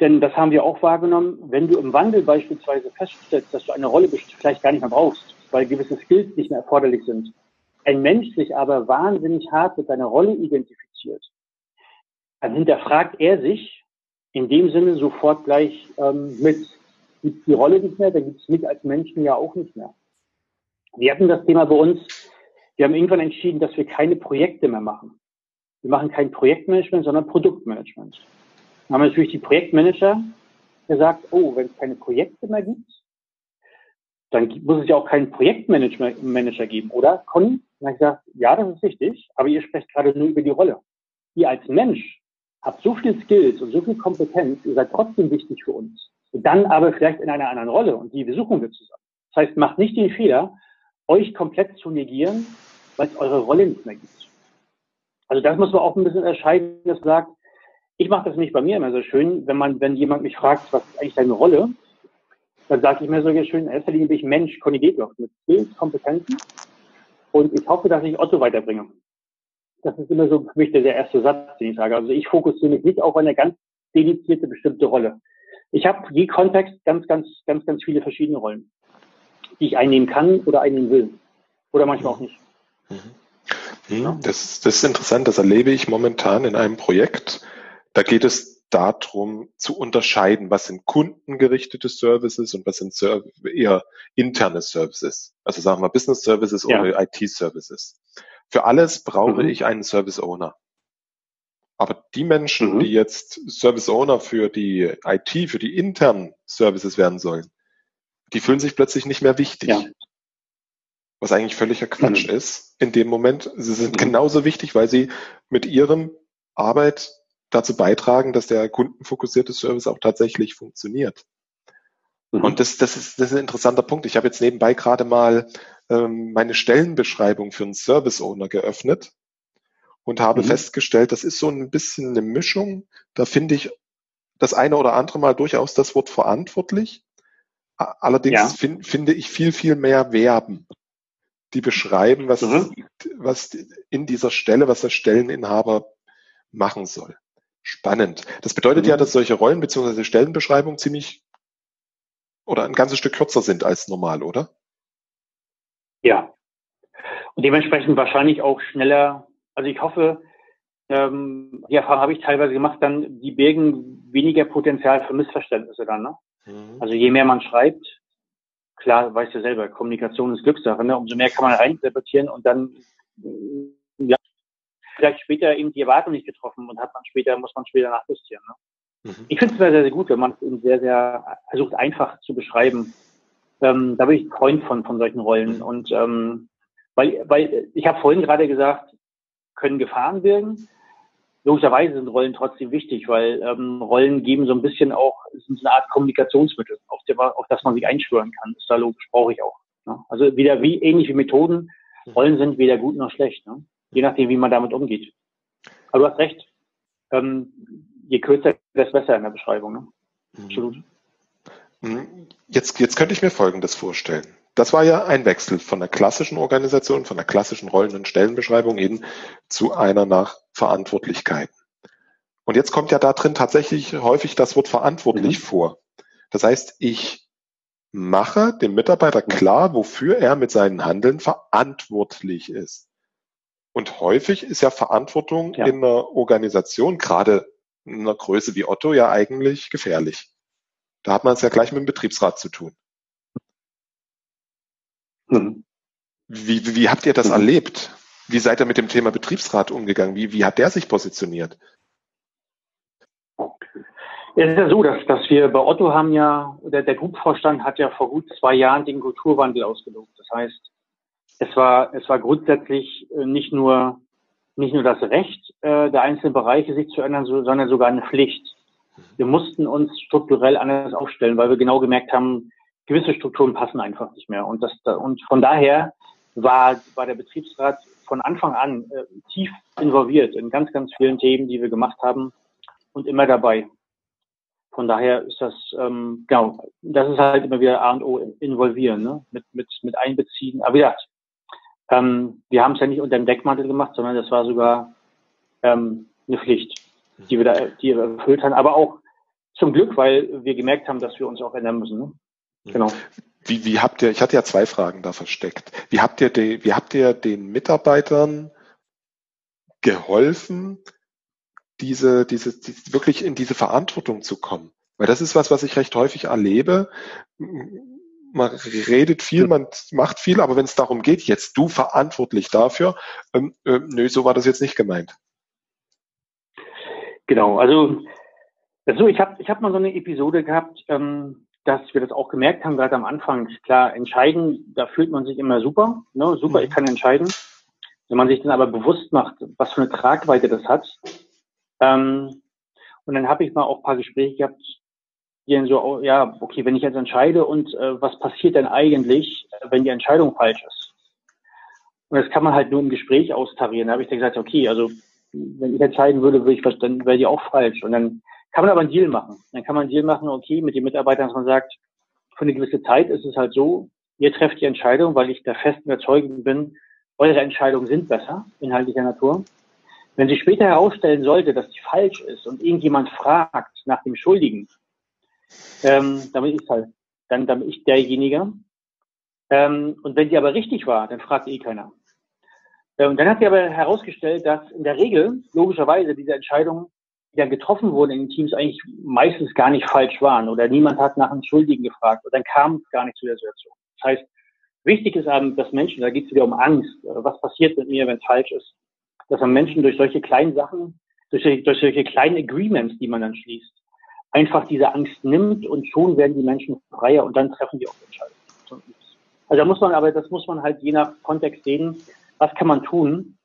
Denn das haben wir auch wahrgenommen, wenn du im Wandel beispielsweise feststellst, dass du eine Rolle vielleicht gar nicht mehr brauchst, weil gewisse Skills nicht mehr erforderlich sind. Ein Mensch sich aber wahnsinnig hart mit seiner Rolle identifiziert, dann hinterfragt er sich in dem Sinne sofort gleich ähm, mit. Gibt die Rolle nicht mehr, dann gibt es mich als Menschen ja auch nicht mehr. Wir hatten das Thema bei uns, wir haben irgendwann entschieden, dass wir keine Projekte mehr machen. Wir machen kein Projektmanagement, sondern Produktmanagement. Dann haben natürlich die Projektmanager gesagt, oh, wenn es keine Projekte mehr gibt, dann muss es ja auch keinen Projektmanager geben, oder, Conny? Dann habe ich gesagt, ja, das ist richtig, aber ihr sprecht gerade nur über die Rolle. Ihr als Mensch habt so viel Skills und so viel Kompetenz, ihr seid trotzdem wichtig für uns. Und dann aber vielleicht in einer anderen Rolle und die besuchen wir zusammen. Das heißt, macht nicht den Fehler, euch komplett zu negieren, weil es eure Rolle nicht mehr gibt. Also das muss man auch ein bisschen unterscheiden, das sagt, ich mache das nicht bei mir immer so schön, wenn man, wenn jemand mich fragt, was ist eigentlich deine Rolle, dann sage ich mir sogar schön, in erster Linie bin ich Mensch, Conny Detloff, mit Skills, Kompetenzen. Und ich hoffe, dass ich Otto weiterbringe. Das ist immer so für mich der, der erste Satz, den ich sage. Also ich fokussiere mich nicht auf eine ganz dedizierte bestimmte Rolle. Ich habe je Kontext ganz, ganz, ganz, ganz viele verschiedene Rollen, die ich einnehmen kann oder einnehmen will. Oder manchmal auch nicht. Mhm. Das, das ist interessant. Das erlebe ich momentan in einem Projekt. Da geht es darum zu unterscheiden, was sind kundengerichtete Services und was sind eher interne Services. Also sagen wir Business Services ja. oder IT Services. Für alles brauche mhm. ich einen Service Owner. Aber die Menschen, mhm. die jetzt Service Owner für die IT, für die internen Services werden sollen, die fühlen sich plötzlich nicht mehr wichtig. Ja. Was eigentlich völliger Quatsch mhm. ist in dem Moment. Sie sind mhm. genauso wichtig, weil sie mit ihrem Arbeit dazu beitragen, dass der kundenfokussierte Service auch tatsächlich funktioniert. Mhm. Und das, das, ist, das ist ein interessanter Punkt. Ich habe jetzt nebenbei gerade mal ähm, meine Stellenbeschreibung für einen Service Owner geöffnet und habe mhm. festgestellt, das ist so ein bisschen eine Mischung. Da finde ich das eine oder andere Mal durchaus das Wort verantwortlich. Allerdings ja. find, finde ich viel, viel mehr Verben, die beschreiben, was, mhm. was in dieser Stelle, was der Stelleninhaber machen soll. Spannend. Das bedeutet mhm. ja, dass solche Rollen bzw. Stellenbeschreibungen ziemlich oder ein ganzes Stück kürzer sind als normal, oder? Ja. Und dementsprechend wahrscheinlich auch schneller. Also ich hoffe, ähm, die Erfahrung habe ich teilweise gemacht, dann die birgen weniger Potenzial für Missverständnisse dann. Ne? Mhm. Also je mehr man schreibt, klar, weißt du selber, Kommunikation ist Glückssache, ne? umso mehr kann man reininterpretieren und dann ja, vielleicht später eben die Erwartung nicht getroffen und hat man später, muss man später nachjustieren. Ne? Mhm. Ich finde es sehr, sehr gut, wenn man es eben sehr, sehr versucht, einfach zu beschreiben. Ähm, da bin ich Freund von, von solchen Rollen. Mhm. Und ähm, weil, weil ich habe vorhin gerade gesagt, können Gefahren wirken. Logischerweise sind Rollen trotzdem wichtig, weil ähm, Rollen geben so ein bisschen auch, sind so eine Art Kommunikationsmittel, auf, der, auf das man sich einschwören kann. ist da logisch, brauche ich auch. Ne? Also wieder wie ähnlich wie Methoden, mhm. Rollen sind weder gut noch schlecht. Ne? je nachdem, wie man damit umgeht. Aber du hast recht. Ähm, je kürzer, desto besser in der Beschreibung. Ne? Mhm. Absolut. Mhm. Jetzt, jetzt könnte ich mir Folgendes vorstellen. Das war ja ein Wechsel von der klassischen Organisation, von der klassischen Rollen- und Stellenbeschreibung eben zu einer nach Verantwortlichkeiten. Und jetzt kommt ja da drin tatsächlich häufig das Wort verantwortlich mhm. vor. Das heißt, ich mache dem Mitarbeiter klar, wofür er mit seinen Handeln verantwortlich ist. Und häufig ist ja Verantwortung ja. in einer Organisation, gerade in einer Größe wie Otto, ja eigentlich gefährlich. Da hat man es ja gleich mit dem Betriebsrat zu tun. Hm. Wie, wie habt ihr das hm. erlebt? Wie seid ihr mit dem Thema Betriebsrat umgegangen? Wie, wie hat der sich positioniert? Es ist ja so, dass, dass wir bei Otto haben ja, der, der Gruppenvorstand hat ja vor gut zwei Jahren den Kulturwandel ausgelobt. Das heißt, es war, es war grundsätzlich äh, nicht nur, nicht nur das Recht äh, der einzelnen Bereiche, sich zu ändern, sondern sogar eine Pflicht. Wir mussten uns strukturell anders aufstellen, weil wir genau gemerkt haben, gewisse Strukturen passen einfach nicht mehr. Und, das, und von daher war, war der Betriebsrat von Anfang an äh, tief involviert in ganz, ganz vielen Themen, die wir gemacht haben und immer dabei. Von daher ist das, ähm, genau, das ist halt immer wieder A und O involvieren, ne? mit, mit, mit einbeziehen. Aber ja, ähm, wir haben es ja nicht unter dem Deckmantel gemacht, sondern das war sogar ähm, eine Pflicht, die wir da die wir erfüllt haben. Aber auch zum Glück, weil wir gemerkt haben, dass wir uns auch ändern müssen. Ne? Genau. Wie, wie habt ihr, ich hatte ja zwei Fragen da versteckt. Wie habt ihr, die, wie habt ihr den Mitarbeitern geholfen, diese, diese, diese, wirklich in diese Verantwortung zu kommen? Weil das ist was, was ich recht häufig erlebe man redet viel, man macht viel, aber wenn es darum geht, jetzt du verantwortlich dafür, ähm, äh, nö, so war das jetzt nicht gemeint. Genau, also also ich habe ich hab mal so eine Episode gehabt, ähm, dass wir das auch gemerkt haben, gerade am Anfang. Klar, entscheiden, da fühlt man sich immer super, ne? super, mhm. ich kann entscheiden. Wenn man sich dann aber bewusst macht, was für eine Tragweite das hat, ähm, und dann habe ich mal auch ein paar Gespräche gehabt die dann so, ja, okay, wenn ich jetzt entscheide und äh, was passiert denn eigentlich, wenn die Entscheidung falsch ist? Und das kann man halt nur im Gespräch austarieren. Da habe ich dann gesagt, okay, also wenn ich entscheiden würde, würde ich was, dann wäre die auch falsch. Und dann kann man aber einen Deal machen. Dann kann man einen Deal machen, okay, mit den Mitarbeitern, dass man sagt, für eine gewisse Zeit ist es halt so, ihr trefft die Entscheidung, weil ich der festen Überzeugung bin, eure Entscheidungen sind besser, inhaltlicher Natur. Wenn sich später herausstellen sollte, dass die falsch ist und irgendjemand fragt nach dem Schuldigen, ähm, dann bin ich halt, dann, dann bin ich derjenige. Ähm, und wenn sie aber richtig war, dann fragt eh keiner. Und dann hat sie aber herausgestellt, dass in der Regel, logischerweise, diese Entscheidungen, die dann getroffen wurden in den Teams, eigentlich meistens gar nicht falsch waren oder niemand hat nach einem Schuldigen gefragt und dann kam es gar nicht zu der Situation. Das heißt, wichtig ist eben, dass Menschen, da geht es wieder um Angst, was passiert mit mir, wenn es falsch ist, dass man Menschen durch solche kleinen Sachen, durch, durch solche kleinen Agreements, die man dann schließt, einfach diese Angst nimmt und schon werden die Menschen freier und dann treffen die auch Entscheidungen. Also da muss man aber, das muss man halt je nach Kontext sehen, was kann man tun,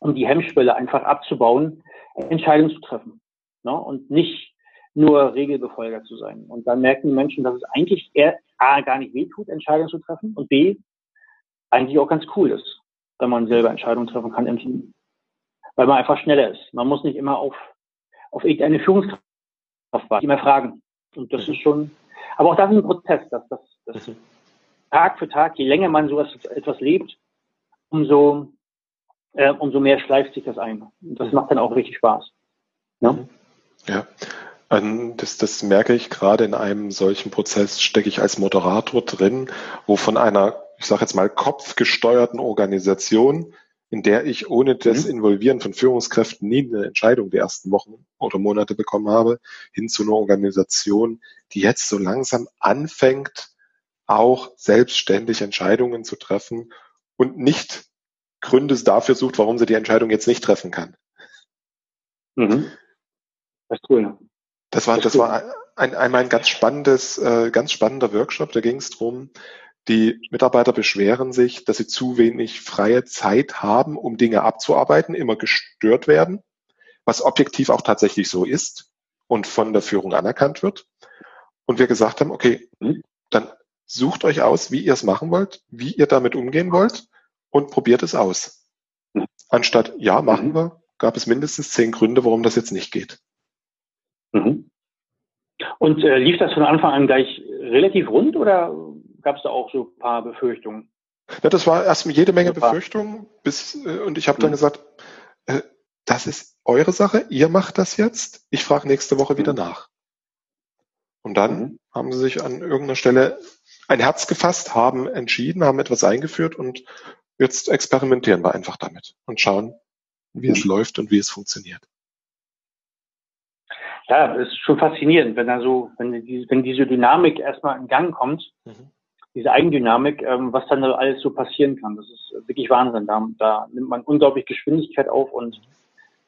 um die Hemmschwelle einfach abzubauen, Entscheidungen zu treffen. Ne? Und nicht nur Regelbefolger zu sein. Und dann merken die Menschen, dass es eigentlich eher A, gar nicht weh tut, Entscheidungen zu treffen und B, eigentlich auch ganz cool ist, wenn man selber Entscheidungen treffen kann im Team. Weil man einfach schneller ist. Man muss nicht immer auf, auf irgendeine Führungskraft war, immer fragen. Und das ist schon, aber auch das ist ein Prozess, dass das, das mhm. Tag für Tag, je länger man sowas etwas lebt, umso, äh, umso mehr schleift sich das ein. Und das mhm. macht dann auch richtig Spaß. Ne? Ja. Ähm, das, das merke ich gerade in einem solchen Prozess, stecke ich als Moderator drin, wo von einer, ich sage jetzt mal, kopfgesteuerten Organisation in der ich ohne das mhm. Involvieren von Führungskräften nie eine Entscheidung der ersten Wochen oder Monate bekommen habe, hin zu einer Organisation, die jetzt so langsam anfängt, auch selbstständig Entscheidungen zu treffen und nicht Gründe dafür sucht, warum sie die Entscheidung jetzt nicht treffen kann. Mhm. Das ist cool. Das war, das, das war ein, einmal ein ganz spannendes, äh, ganz spannender Workshop. Da ging es darum, die Mitarbeiter beschweren sich, dass sie zu wenig freie Zeit haben, um Dinge abzuarbeiten, immer gestört werden, was objektiv auch tatsächlich so ist und von der Führung anerkannt wird. Und wir gesagt haben, okay, mhm. dann sucht euch aus, wie ihr es machen wollt, wie ihr damit umgehen wollt und probiert es aus. Mhm. Anstatt, ja, machen mhm. wir, gab es mindestens zehn Gründe, warum das jetzt nicht geht. Mhm. Und äh, lief das von Anfang an gleich relativ rund oder gab es da auch so ein paar Befürchtungen? Ja, das war erstmal jede Menge Befürchtungen, bis äh, und ich habe dann mhm. gesagt, äh, das ist eure Sache, ihr macht das jetzt, ich frage nächste Woche wieder mhm. nach. Und dann mhm. haben sie sich an irgendeiner Stelle ein Herz gefasst, haben entschieden, haben etwas eingeführt und jetzt experimentieren wir einfach damit und schauen, wie es läuft und wie es funktioniert. Ja, es ist schon faszinierend, wenn da so, wenn, die, wenn diese Dynamik erstmal in Gang kommt, mhm. diese Eigendynamik, ähm, was dann alles so passieren kann. Das ist wirklich Wahnsinn. Da, da nimmt man unglaublich Geschwindigkeit auf und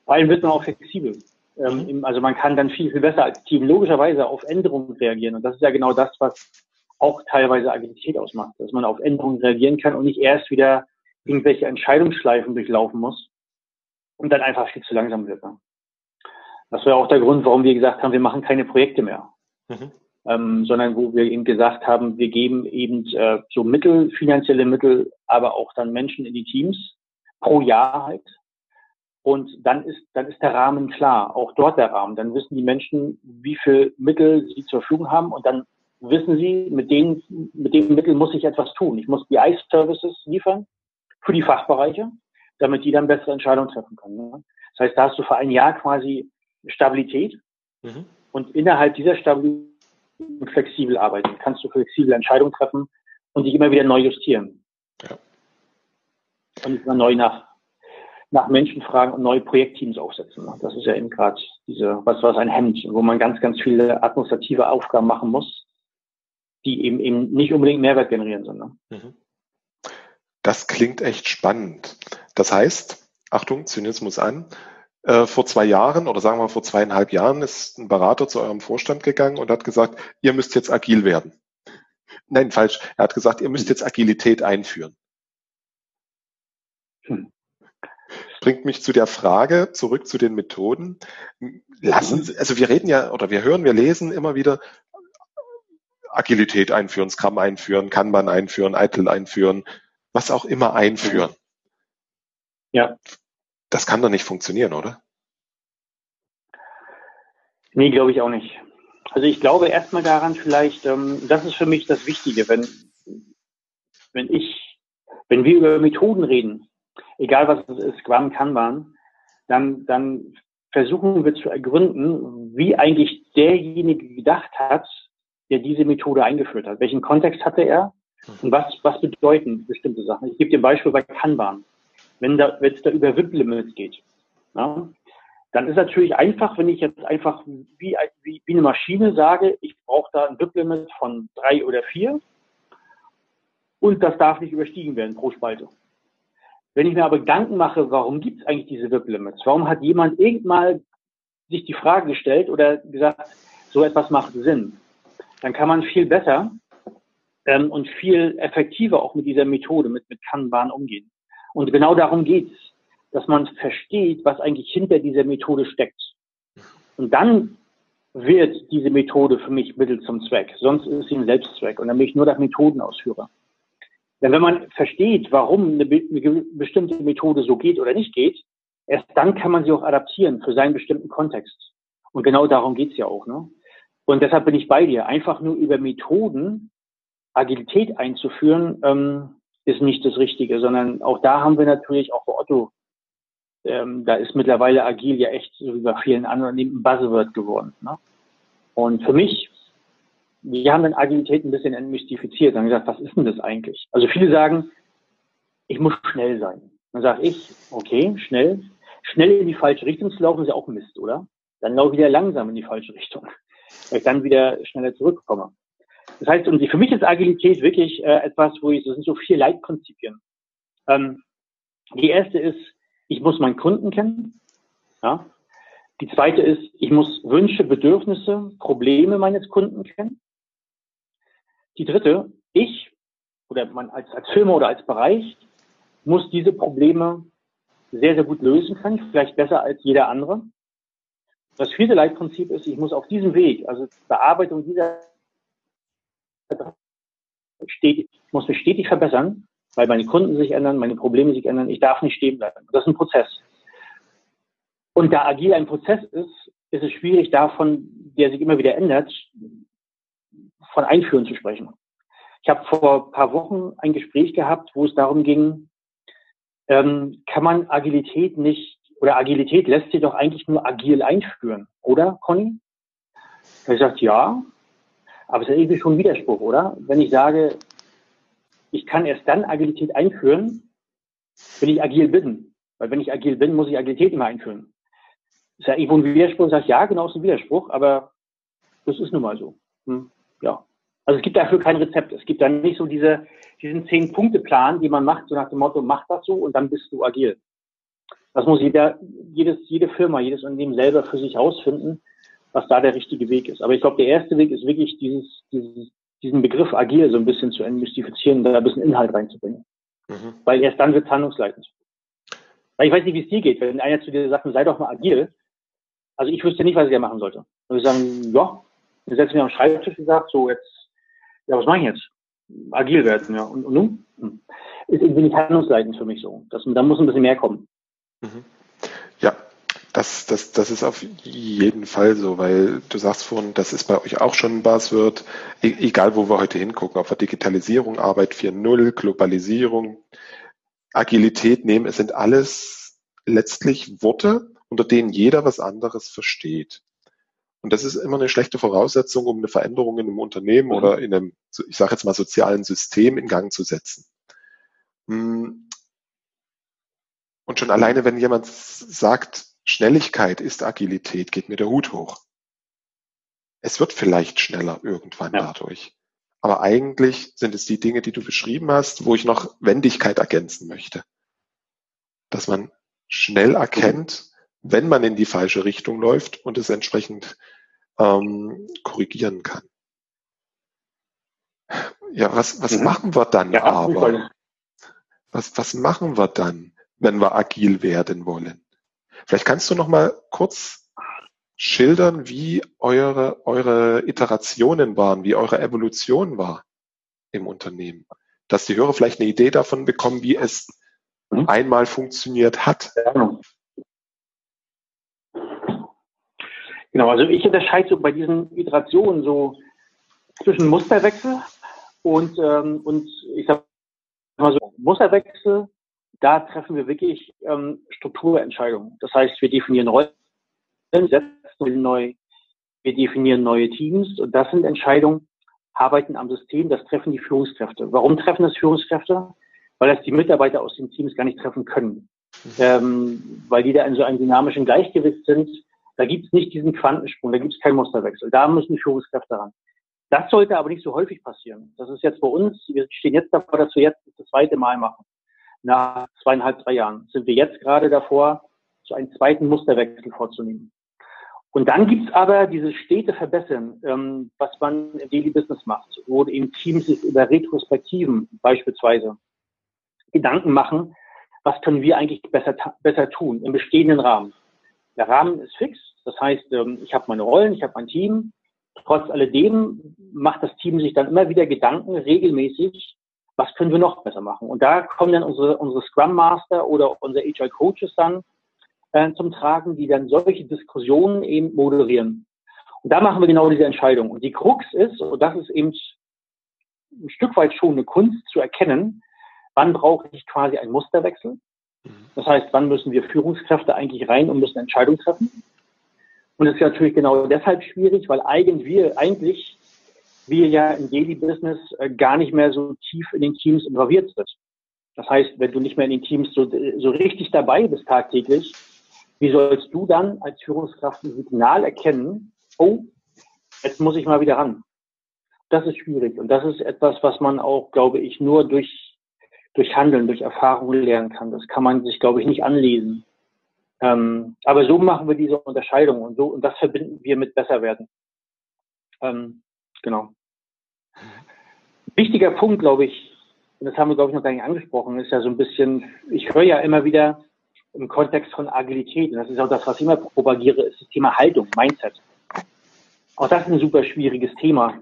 vor allem wird man auch flexibel. Ähm, mhm. also man kann dann viel, viel besser als Team logischerweise auf Änderungen reagieren. Und das ist ja genau das, was auch teilweise Agilität ausmacht, dass man auf Änderungen reagieren kann und nicht erst wieder irgendwelche Entscheidungsschleifen durchlaufen muss und dann einfach viel zu langsam wird. Das war auch der Grund, warum wir gesagt haben, wir machen keine Projekte mehr. Mhm. Ähm, sondern wo wir eben gesagt haben, wir geben eben äh, so Mittel, finanzielle Mittel, aber auch dann Menschen in die Teams pro Jahr halt. Und dann ist, dann ist der Rahmen klar, auch dort der Rahmen. Dann wissen die Menschen, wie viel Mittel sie zur Verfügung haben und dann wissen sie, mit denen, mit den Mitteln muss ich etwas tun. Ich muss BI-Services liefern für die Fachbereiche, damit die dann bessere Entscheidungen treffen können. Ne? Das heißt, da hast du für ein Jahr quasi Stabilität mhm. und innerhalb dieser Stabilität flexibel arbeiten. Kannst du flexible Entscheidungen treffen und dich immer wieder neu justieren. Ja. Und immer neu nach, nach Menschen fragen und neue Projektteams aufsetzen. Ne? Das ist ja eben gerade diese, was was ein Hemd, wo man ganz, ganz viele administrative Aufgaben machen muss, die eben eben nicht unbedingt Mehrwert generieren, sondern. Mhm. Das klingt echt spannend. Das heißt, Achtung, Zynismus an, äh, vor zwei Jahren oder sagen wir vor zweieinhalb Jahren ist ein Berater zu eurem Vorstand gegangen und hat gesagt, ihr müsst jetzt agil werden. Nein, falsch. Er hat gesagt, ihr müsst jetzt Agilität einführen. Hm. Bringt mich zu der Frage zurück zu den Methoden. Lassen Sie, also wir reden ja oder wir hören, wir lesen immer wieder Agilität einführen, Scrum einführen, Kanban einführen, ITIL einführen, was auch immer einführen. Ja. Das kann doch nicht funktionieren, oder? Nee, glaube ich auch nicht. Also ich glaube erstmal daran vielleicht, ähm, das ist für mich das Wichtige, wenn, wenn ich, wenn wir über Methoden reden, egal was es ist, Scrum, Kanban, dann, dann versuchen wir zu ergründen, wie eigentlich derjenige gedacht hat, der diese Methode eingeführt hat. Welchen Kontext hatte er? Und was, was bedeuten bestimmte Sachen? Ich gebe dir ein Beispiel bei Kanban wenn da, wenn es da über WIP-Limits geht, ja, dann ist natürlich einfach, wenn ich jetzt einfach wie, wie, wie eine Maschine sage, ich brauche da ein WIP-Limit von drei oder vier und das darf nicht überstiegen werden pro Spalte. Wenn ich mir aber Gedanken mache, warum gibt es eigentlich diese WIP-Limits? Warum hat jemand irgendwann sich die Frage gestellt oder gesagt, so etwas macht Sinn? Dann kann man viel besser ähm, und viel effektiver auch mit dieser Methode, mit, mit Kanban umgehen. Und genau darum geht es, dass man versteht, was eigentlich hinter dieser Methode steckt. Und dann wird diese Methode für mich Mittel zum Zweck. Sonst ist sie ein Selbstzweck. Und dann bin ich nur der Methodenausführer. Denn wenn man versteht, warum eine, bestimmte Methode so geht oder nicht geht, erst dann kann man sie auch adaptieren für seinen bestimmten Kontext. Und genau darum geht's ja auch. Ne? Und deshalb bin ich bei dir. Einfach nur über Methoden Agilität einzuführen, ähm, ist nicht das Richtige, sondern auch da haben wir natürlich auch bei Otto, ähm, da ist mittlerweile agil ja echt wie bei vielen anderen ein Buzzword geworden. Ne? Und für mich, wir haben dann Agilität ein bisschen entmystifiziert und gesagt, was ist denn das eigentlich? Also viele sagen, ich muss schnell sein. Dann sage ich, okay, schnell, schnell in die falsche Richtung zu laufen ist ja auch Mist, oder? Dann laufe ich wieder langsam in die falsche Richtung, weil ich dann wieder schneller zurückkomme. Das heißt, und für mich ist Agilität wirklich äh, etwas, wo ich, das sind so vier Leitprinzipien. Ähm, die erste ist, ich muss meinen Kunden kennen. Ja. Die zweite ist, ich muss Wünsche, Bedürfnisse, Probleme meines Kunden kennen. Die dritte, ich oder man als, als Firma oder als Bereich muss diese Probleme sehr, sehr gut lösen können, vielleicht besser als jeder andere. Das vierte Leitprinzip ist, ich muss auf diesem Weg, also Bearbeitung dieser ich muss mich stetig verbessern, weil meine Kunden sich ändern, meine Probleme sich ändern. Ich darf nicht stehen bleiben. Das ist ein Prozess. Und da agil ein Prozess ist, ist es schwierig davon, der sich immer wieder ändert, von Einführen zu sprechen. Ich habe vor ein paar Wochen ein Gespräch gehabt, wo es darum ging, ähm, kann man Agilität nicht, oder Agilität lässt sich doch eigentlich nur agil einführen, oder, Conny? Er sagt, ja, aber es ist irgendwie schon ein Widerspruch, oder? Wenn ich sage, ich kann erst dann Agilität einführen, wenn ich agil bin. Weil wenn ich agil bin, muss ich Agilität immer einführen. Ist ja irgendwo ein Widerspruch. Sagt, ja, genau, ist ein Widerspruch, aber das ist nun mal so. Hm, ja. Also es gibt dafür kein Rezept. Es gibt dann nicht so diese, diesen Zehn-Punkte-Plan, die man macht, so nach dem Motto, mach das so und dann bist du agil. Das muss jeder, jedes, jede Firma, jedes Unternehmen selber für sich herausfinden, was da der richtige Weg ist. Aber ich glaube, der erste Weg ist wirklich dieses, dieses, diesen Begriff agil so ein bisschen zu entmystifizieren und da ein bisschen Inhalt reinzubringen. Mhm. Weil erst dann wird es handlungsleitend. Weil ich weiß nicht, wie es dir geht. Wenn einer zu dir sagt, sei doch mal agil. Also ich wüsste nicht, was ich da machen sollte. Und ich sagen, ja, wir setzen mich am Schreibtisch und sagt, so jetzt ja, was mache ich jetzt? Agil werden, ja. Und, und nun? Hm. Ist irgendwie nicht handlungsleitend für mich so. Das, da muss ein bisschen mehr kommen. Mhm. Das, das, das ist auf jeden Fall so, weil du sagst vorhin, das ist bei euch auch schon ein Buzzword, e egal wo wir heute hingucken, ob wir Digitalisierung, Arbeit 4.0, Globalisierung, Agilität nehmen, es sind alles letztlich Worte, unter denen jeder was anderes versteht. Und das ist immer eine schlechte Voraussetzung, um eine Veränderung in einem Unternehmen mhm. oder in einem, ich sage jetzt mal, sozialen System in Gang zu setzen. Hm. Und schon alleine, wenn jemand sagt, Schnelligkeit ist Agilität, geht mir der Hut hoch. Es wird vielleicht schneller irgendwann ja. dadurch. Aber eigentlich sind es die Dinge, die du beschrieben hast, wo ich noch Wendigkeit ergänzen möchte. Dass man schnell erkennt, wenn man in die falsche Richtung läuft und es entsprechend ähm, korrigieren kann. Ja, was, was mhm. machen wir dann ja, aber? Was, was machen wir dann, wenn wir agil werden wollen? Vielleicht kannst du noch mal kurz schildern, wie eure, eure Iterationen waren, wie eure Evolution war im Unternehmen. Dass die Hörer vielleicht eine Idee davon bekommen, wie es mhm. einmal funktioniert hat. Ja. Genau, also ich unterscheide so bei diesen Iterationen so zwischen Musterwechsel und, ähm, und ich sag mal so, Musterwechsel, da treffen wir wirklich ähm, Strukturentscheidungen. Das heißt, wir definieren Rollen, setzen neu, wir definieren neue Teams und das sind Entscheidungen, arbeiten am System, das treffen die Führungskräfte. Warum treffen das Führungskräfte? Weil das die Mitarbeiter aus den Teams gar nicht treffen können. Ähm, weil die da in so einem dynamischen Gleichgewicht sind, da gibt es nicht diesen Quantensprung, da gibt es keinen Musterwechsel. Da müssen die Führungskräfte ran. Das sollte aber nicht so häufig passieren. Das ist jetzt bei uns, wir stehen jetzt davor, dass wir jetzt das zweite Mal machen. Nach zweieinhalb, drei Jahren sind wir jetzt gerade davor, so einen zweiten Musterwechsel vorzunehmen. Und dann gibt's aber dieses stete Verbessern, ähm, was man im Daily Business macht, wo eben Teams sich über Retrospektiven beispielsweise Gedanken machen, was können wir eigentlich besser, besser tun im bestehenden Rahmen. Der Rahmen ist fix. Das heißt, ähm, ich habe meine Rollen, ich habe mein Team. Trotz alledem macht das Team sich dann immer wieder Gedanken regelmäßig, was können wir noch besser machen? Und da kommen dann unsere, unsere Scrum Master oder unsere HR Coaches dann äh, zum Tragen, die dann solche Diskussionen eben moderieren. Und da machen wir genau diese Entscheidung. Und die Krux ist, und das ist eben ein Stück weit schon eine Kunst zu erkennen, wann brauche ich quasi einen Musterwechsel das heißt, wann müssen wir Führungskräfte eigentlich rein und müssen Entscheidungen treffen? Und das ist natürlich genau deshalb schwierig, weil eigentlich wir, eigentlich wir ja im Daily Business äh, gar nicht mehr so tief in den Teams involviert sind. Das heißt, wenn du nicht mehr in den Teams so, so richtig dabei bist tagtäglich, wie sollst du dann als Führungskraft ein Signal erkennen, oh, jetzt muss ich mal wieder ran. Das ist schwierig. Und das ist etwas, was man auch, glaube ich, nur durch, durch Handeln, durch Erfahrung lernen kann. Das kann man sich, glaube ich, nicht anlesen. Ähm, aber so machen wir diese Unterscheidung und so, und das verbinden wir mit Besserwerden. Ähm, genau. Wichtiger Punkt, glaube ich, und das haben wir, glaube ich, noch gar nicht angesprochen, ist ja so ein bisschen, ich höre ja immer wieder im Kontext von Agilität, und das ist auch das, was ich immer propagiere, ist das Thema Haltung, Mindset. Auch das ist ein super schwieriges Thema.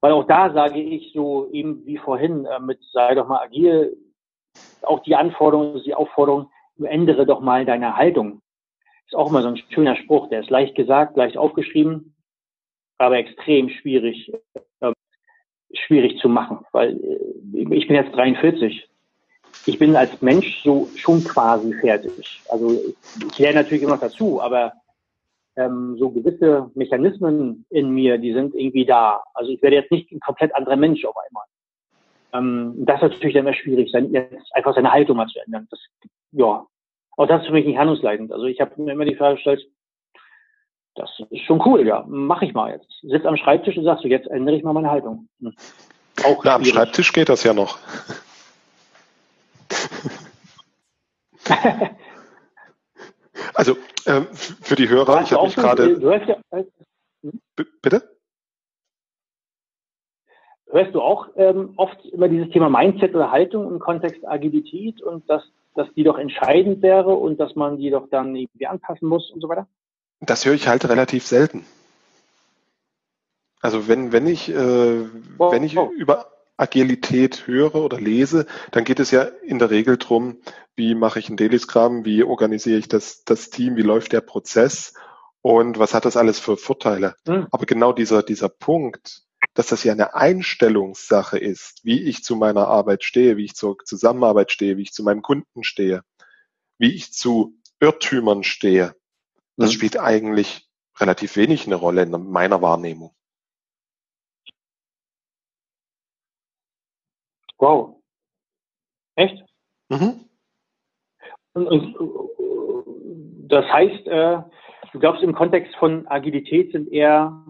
Weil auch da sage ich so eben wie vorhin äh, mit sei doch mal agil, auch die Anforderung, die Aufforderung, ändere doch mal deine Haltung. Ist auch immer so ein schöner Spruch, der ist leicht gesagt, leicht aufgeschrieben, aber extrem schwierig, äh, schwierig zu machen, weil äh, ich bin jetzt 43. Ich bin als Mensch so schon quasi fertig. Also ich lerne natürlich immer dazu, aber ähm, so gewisse Mechanismen in mir, die sind irgendwie da. Also ich werde jetzt nicht ein komplett anderer Mensch auf einmal. Ähm, das ist natürlich dann immer schwierig, sein, jetzt einfach seine Haltung mal zu ändern. Das, ja, auch das ist für mich nicht handlungsleitend. Also ich habe mir immer die Frage gestellt, das ist schon cool, ja, mache ich mal jetzt. Sitz am Schreibtisch und sagst du, jetzt ändere ich mal meine Haltung. Hm. Auch Na, am Schreibtisch geht das ja noch. also äh, für die Hörer, ich habe mich gerade. Ja, hm? Bitte? Hörst du auch ähm, oft immer dieses Thema Mindset oder Haltung im Kontext Agilität und dass, dass die doch entscheidend wäre und dass man die doch dann irgendwie anpassen muss und so weiter? Das höre ich halt relativ selten. Also wenn, wenn ich, äh, wow. wenn ich über Agilität höre oder lese, dann geht es ja in der Regel drum, wie mache ich ein Scrum, wie organisiere ich das, das Team, wie läuft der Prozess und was hat das alles für Vorteile. Mhm. Aber genau dieser, dieser Punkt, dass das ja eine Einstellungssache ist, wie ich zu meiner Arbeit stehe, wie ich zur Zusammenarbeit stehe, wie ich zu meinem Kunden stehe, wie ich zu Irrtümern stehe, das mhm. spielt eigentlich relativ wenig eine Rolle in meiner Wahrnehmung. Wow. Echt? Mhm. Und, und, das heißt, äh, du glaubst, im Kontext von Agilität sind eher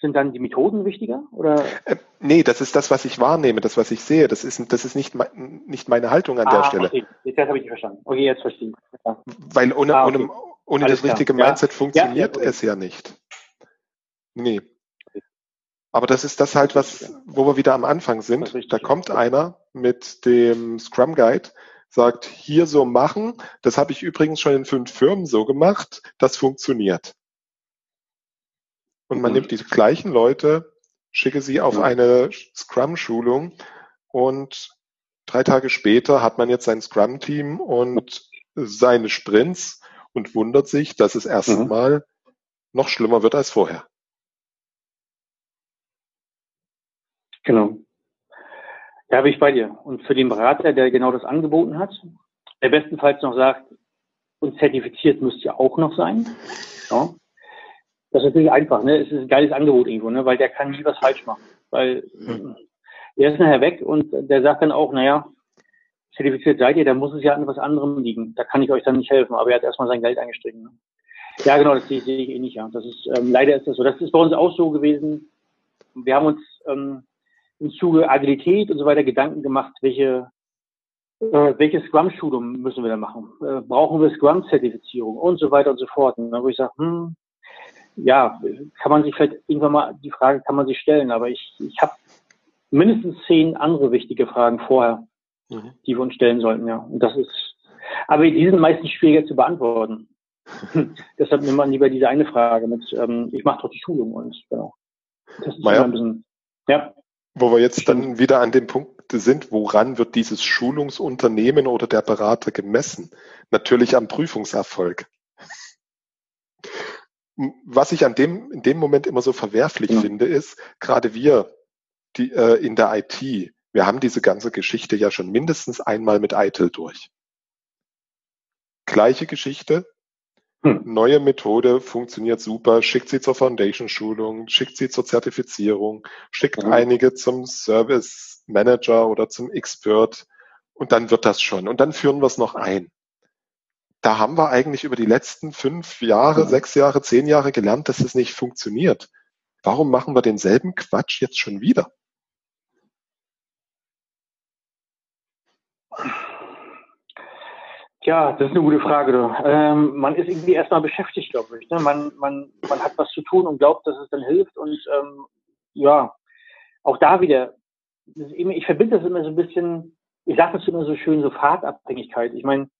sind dann die Methoden wichtiger? Oder? Äh, nee, das ist das, was ich wahrnehme, das, was ich sehe. Das ist, das ist nicht, nicht meine Haltung an ah, der Stelle. Okay. Jetzt habe ich verstanden. Okay, jetzt verstehe ich. Ja. Weil ohne, ah, okay. ohne, ohne das richtige klar. Mindset funktioniert ja, ja, okay. es ja nicht. Nee. Aber das ist das halt, was, wo wir wieder am Anfang sind. Da kommt einer mit dem Scrum Guide, sagt, hier so machen. Das habe ich übrigens schon in fünf Firmen so gemacht. Das funktioniert. Und man mhm. nimmt diese gleichen Leute, schicke sie auf eine Scrum-Schulung und drei Tage später hat man jetzt sein Scrum-Team und seine Sprints und wundert sich, dass es erstmal mhm. noch schlimmer wird als vorher. Genau. Da bin ich bei dir. Und für den Berater, der genau das angeboten hat, der bestenfalls noch sagt, und zertifiziert müsste ja auch noch sein. Ja. Das ist natürlich einfach, ne? Es ist ein geiles Angebot irgendwo, ne? Weil der kann nie was falsch machen. Weil mhm. der ist nachher weg und der sagt dann auch, naja, zertifiziert seid ihr, da muss es ja an was anderem liegen. Da kann ich euch dann nicht helfen, aber er hat erstmal sein Geld eingestrichen. Ne? Ja, genau, das sehe, sehe ich eh nicht, ja. Das ist, ähm, leider ist das so. Das ist bei uns auch so gewesen. Wir haben uns ähm, im Zuge Agilität und so weiter Gedanken gemacht, welche äh, welche Scrum-Schulung müssen wir da machen? Äh, brauchen wir Scrum-Zertifizierung und so weiter und so fort. Und dann wo ich sage, hm, ja, kann man sich vielleicht irgendwann mal die Frage kann man sich stellen, aber ich, ich habe mindestens zehn andere wichtige Fragen vorher, mhm. die wir uns stellen sollten, ja. Und das ist, aber die sind meistens schwieriger zu beantworten. Deshalb nimmt man lieber diese eine Frage mit, ähm, ich mache doch die Schulung und genau. Das ist Maja, ein bisschen, ja. Wo wir jetzt dann wieder an dem Punkt sind, woran wird dieses Schulungsunternehmen oder der Berater gemessen? Natürlich am Prüfungserfolg was ich an dem, in dem Moment immer so verwerflich ja. finde, ist, gerade wir, die äh, in der IT, wir haben diese ganze Geschichte ja schon mindestens einmal mit ITIL durch. Gleiche Geschichte, hm. neue Methode, funktioniert super, schickt sie zur Foundation-Schulung, schickt sie zur Zertifizierung, schickt mhm. einige zum Service Manager oder zum Expert und dann wird das schon. Und dann führen wir es noch ein. Da haben wir eigentlich über die letzten fünf Jahre, sechs Jahre, zehn Jahre gelernt, dass es nicht funktioniert. Warum machen wir denselben Quatsch jetzt schon wieder? Ja, das ist eine gute Frage. Ähm, man ist irgendwie erstmal beschäftigt, glaube ich. Ne? Man, man, man hat was zu tun und glaubt, dass es dann hilft. Und ähm, ja, auch da wieder, eben, ich verbinde das immer so ein bisschen, ich sage das immer so schön, so Fahrtabhängigkeit. Ich meine,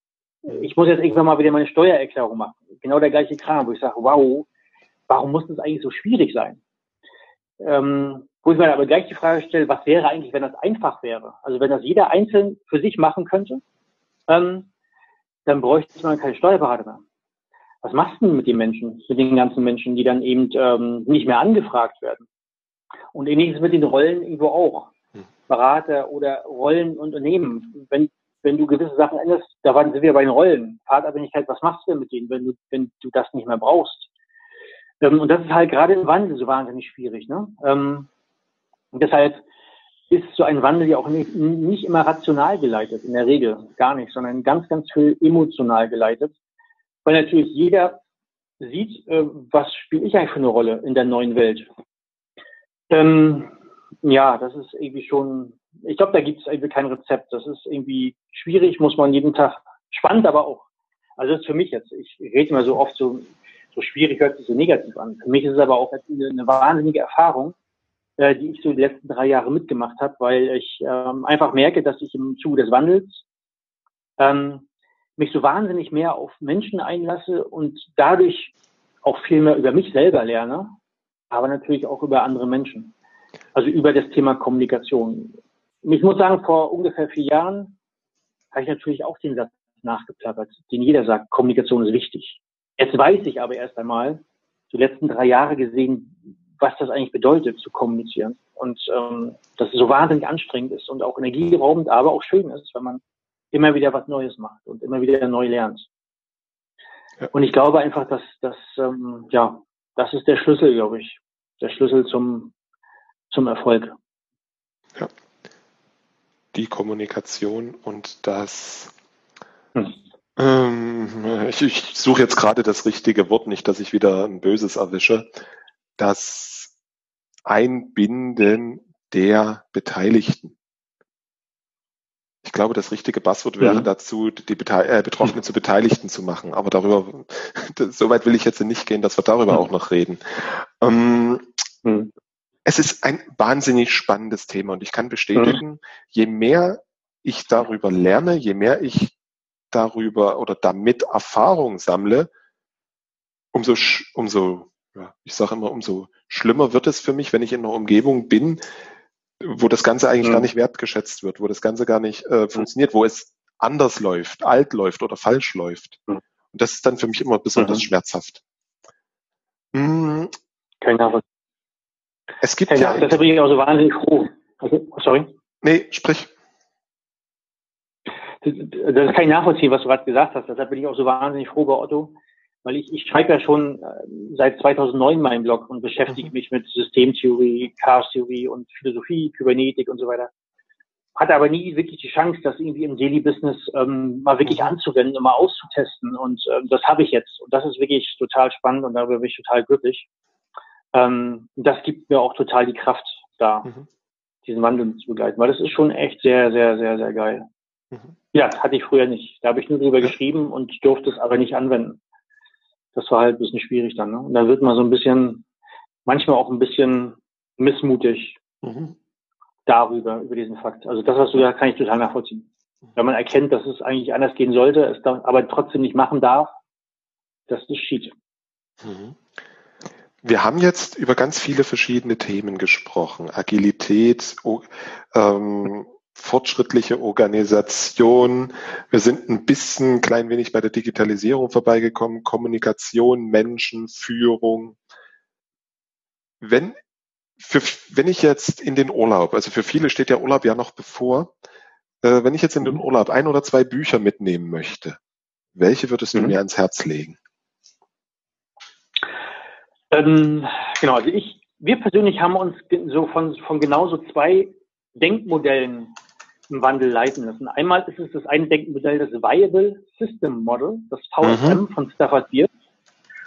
ich muss jetzt irgendwann mal wieder meine Steuererklärung machen. Genau der gleiche Kram, wo ich sage, wow, warum muss das eigentlich so schwierig sein? Ähm, wo ich mir aber gleich die Frage stelle, was wäre eigentlich, wenn das einfach wäre? Also wenn das jeder einzeln für sich machen könnte, ähm, dann bräuchte man keine Steuerberater mehr. Was machst du denn mit den Menschen, mit den ganzen Menschen, die dann eben ähm, nicht mehr angefragt werden? Und ähnliches mit den Rollen irgendwo auch. Hm. Berater oder Rollenunternehmen. Wenn, wenn du gewisse Sachen änderst, da waren sie wieder bei den Rollen. Fahrtabhängigkeit, was machst du denn mit denen, wenn du, wenn du das nicht mehr brauchst? Ähm, und das ist halt gerade im Wandel so wahnsinnig schwierig. Ne? Ähm, deshalb ist so ein Wandel ja auch nicht, nicht immer rational geleitet, in der Regel gar nicht, sondern ganz, ganz viel emotional geleitet. Weil natürlich jeder sieht, äh, was spiele ich eigentlich für eine Rolle in der neuen Welt. Ähm, ja, das ist irgendwie schon, ich glaube, da gibt es irgendwie kein Rezept. Das ist irgendwie schwierig, muss man jeden Tag, spannend aber auch. Also das ist für mich jetzt, ich rede immer so oft so, so schwierig, hört sich so negativ an. Für mich ist es aber auch eine, eine wahnsinnige Erfahrung, äh, die ich so die letzten drei Jahre mitgemacht habe, weil ich ähm, einfach merke, dass ich im Zuge des Wandels ähm, mich so wahnsinnig mehr auf Menschen einlasse und dadurch auch viel mehr über mich selber lerne, aber natürlich auch über andere Menschen. Also über das Thema Kommunikation. Ich muss sagen, vor ungefähr vier Jahren habe ich natürlich auch den Satz nachgeplappert, den jeder sagt, Kommunikation ist wichtig. Jetzt weiß ich aber erst einmal, die letzten drei Jahre gesehen, was das eigentlich bedeutet, zu kommunizieren. Und ähm, dass es so wahnsinnig anstrengend ist und auch energieraubend, aber auch schön ist, wenn man immer wieder was Neues macht und immer wieder neu lernt. Ja. Und ich glaube einfach, dass das, ähm, ja, das ist der Schlüssel, glaube ich. Der Schlüssel zum, zum Erfolg. Ja. Die Kommunikation und das, hm. ähm, ich, ich suche jetzt gerade das richtige Wort, nicht, dass ich wieder ein Böses erwische das Einbinden der Beteiligten. Ich glaube, das richtige Buzzword wäre mhm. dazu, die Bete äh, Betroffenen mhm. zu Beteiligten zu machen. Aber darüber, so weit will ich jetzt nicht gehen, dass wir darüber mhm. auch noch reden. Ähm, mhm. Es ist ein wahnsinnig spannendes Thema und ich kann bestätigen, mhm. je mehr ich darüber lerne, je mehr ich darüber oder damit Erfahrung sammle, umso, umso ja, ich sage immer, umso schlimmer wird es für mich, wenn ich in einer Umgebung bin, wo das Ganze eigentlich ja. gar nicht wertgeschätzt wird, wo das Ganze gar nicht äh, funktioniert, wo es anders läuft, alt läuft oder falsch läuft. Ja. Und das ist dann für mich immer besonders mhm. schmerzhaft. Hm. Keine Ahnung. Es gibt Keine ja. Deshalb bin ich auch so wahnsinnig froh. Also, sorry. Nee, sprich. Das, das kann ich nachvollziehen, was du gerade gesagt hast. Deshalb bin ich auch so wahnsinnig froh bei Otto, weil ich, ich schreibe ja schon äh, seit 2009 meinen Blog und beschäftige mhm. mich mit Systemtheorie, Chaos-Theorie und Philosophie, Kybernetik und so weiter. Hatte aber nie wirklich die Chance, das irgendwie im Daily Business ähm, mal wirklich mhm. anzuwenden und mal auszutesten. Und ähm, das habe ich jetzt. Und das ist wirklich total spannend und darüber bin ich total glücklich. Ähm, das gibt mir auch total die Kraft, da mhm. diesen Wandel zu begleiten. Weil das ist schon echt sehr, sehr, sehr, sehr geil. Mhm. Ja, hatte ich früher nicht. Da habe ich nur drüber geschrieben und durfte es aber nicht anwenden das war halt ein bisschen schwierig dann. Ne? Und da wird man so ein bisschen, manchmal auch ein bisschen missmutig mhm. darüber, über diesen Fakt. Also das, was du da kann ich total nachvollziehen. Wenn man erkennt, dass es eigentlich anders gehen sollte, es dann aber trotzdem nicht machen darf, das ist Schied. Mhm. Wir haben jetzt über ganz viele verschiedene Themen gesprochen. Agilität, ähm, fortschrittliche Organisation. Wir sind ein bisschen, klein wenig bei der Digitalisierung vorbeigekommen, Kommunikation, Menschen, Führung. Wenn, für, wenn ich jetzt in den Urlaub, also für viele steht der Urlaub ja noch bevor, äh, wenn ich jetzt in den mhm. Urlaub ein oder zwei Bücher mitnehmen möchte, welche würdest du mhm. mir ans Herz legen? Ähm, genau, also ich, wir persönlich haben uns so von, von genauso zwei Denkmodellen im Wandel leiten lassen. Einmal ist es das eine Denkmodell, das Viable System Model, das VSM mhm. von Stafford Beer.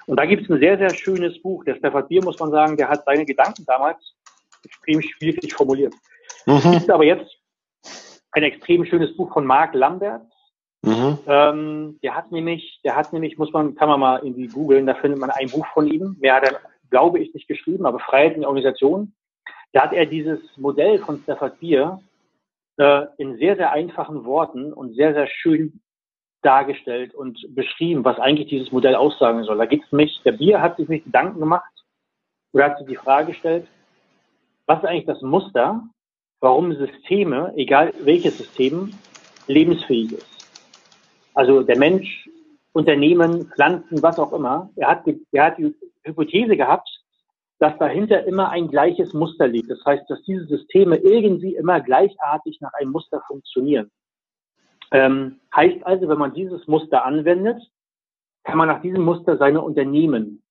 Und da gibt es ein sehr, sehr schönes Buch. Der Stafford Beer, muss man sagen, der hat seine Gedanken damals extrem schwierig formuliert. Mhm. Es gibt aber jetzt ein extrem schönes Buch von Mark Lambert. Mhm. Ähm, der hat nämlich, der hat nämlich, muss man, kann man mal irgendwie googeln, da findet man ein Buch von ihm. Mehr hat er, glaube ich, nicht geschrieben, aber Freiheit in der Organisation. Da hat er dieses Modell von Stafford Beer äh, in sehr, sehr einfachen Worten und sehr, sehr schön dargestellt und beschrieben, was eigentlich dieses Modell aussagen soll. Da geht es mich, der Bier hat sich nicht Gedanken gemacht oder hat sich die Frage gestellt, was ist eigentlich das Muster, warum Systeme, egal welches System, lebensfähig ist. Also der Mensch, Unternehmen, Pflanzen, was auch immer. Er hat, er hat die Hypothese gehabt, dass dahinter immer ein gleiches Muster liegt. Das heißt, dass diese Systeme irgendwie immer gleichartig nach einem Muster funktionieren. Ähm, heißt also, wenn man dieses Muster anwendet, kann man nach diesem Muster seine Unternehmen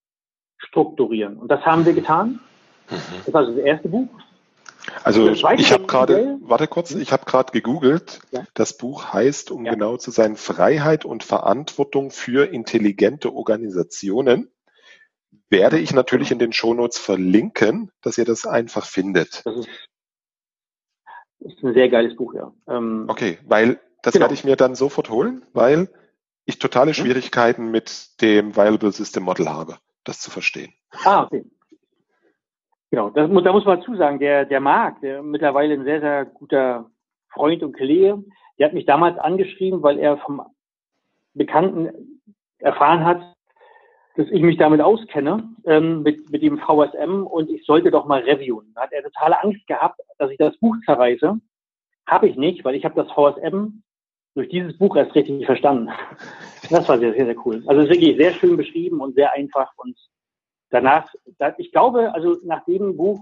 strukturieren. Und das haben wir getan. Mhm. Das ist also das erste Buch. Also ich habe gerade, warte kurz, ich habe gerade gegoogelt. Ja. Das Buch heißt, um ja. genau zu sein, Freiheit und Verantwortung für intelligente Organisationen. Werde ich natürlich in den Shownotes verlinken, dass ihr das einfach findet. Das ist, ist ein sehr geiles Buch, ja. Ähm, okay, weil das genau. werde ich mir dann sofort holen, weil ich totale mhm. Schwierigkeiten mit dem Viable System Model habe, das zu verstehen. Ah, okay. Genau, das, da muss man dazu sagen, der, der Marc, der mittlerweile ein sehr, sehr guter Freund und Kollege, der hat mich damals angeschrieben, weil er vom Bekannten erfahren hat, dass ich mich damit auskenne, ähm, mit, mit dem VSM und ich sollte doch mal reviewen. Da hat er totale Angst gehabt, dass ich das Buch zerreiße. Habe ich nicht, weil ich habe das VSM durch dieses Buch erst richtig verstanden. Das war sehr, sehr, sehr cool. Also es ist wirklich sehr schön beschrieben und sehr einfach und danach, ich glaube, also nach dem Buch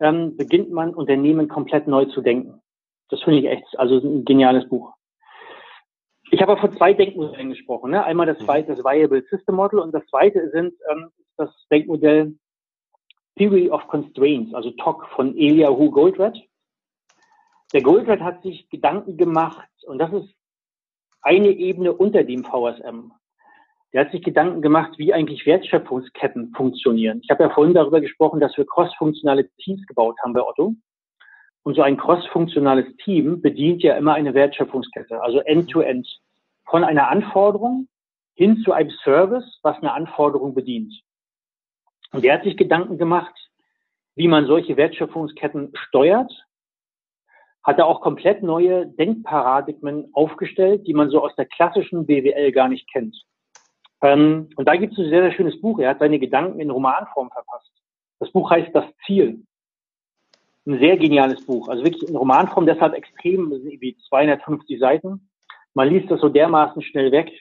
ähm, beginnt man Unternehmen komplett neu zu denken. Das finde ich echt, also ein geniales Buch. Ich habe von zwei Denkmodellen gesprochen. Ne? Einmal das, mhm. das Viable System Model und das zweite sind ähm, das Denkmodell Theory of Constraints, also TOC von Eliahu Goldratt. Der Goldratt hat sich Gedanken gemacht und das ist eine Ebene unter dem VSM der hat sich Gedanken gemacht, wie eigentlich Wertschöpfungsketten funktionieren. Ich habe ja vorhin darüber gesprochen, dass wir crossfunktionale Teams gebaut haben bei Otto. Und so ein crossfunktionales Team bedient ja immer eine Wertschöpfungskette, also end-to-end. -End. Von einer Anforderung hin zu einem Service, was eine Anforderung bedient. Und der hat sich Gedanken gemacht, wie man solche Wertschöpfungsketten steuert, hat er auch komplett neue Denkparadigmen aufgestellt, die man so aus der klassischen BWL gar nicht kennt. Ähm, und da gibt es ein sehr, sehr schönes Buch. Er hat seine Gedanken in Romanform verfasst. Das Buch heißt Das Ziel. Ein sehr geniales Buch. Also wirklich in Romanform, deshalb extrem, wie 250 Seiten. Man liest das so dermaßen schnell weg.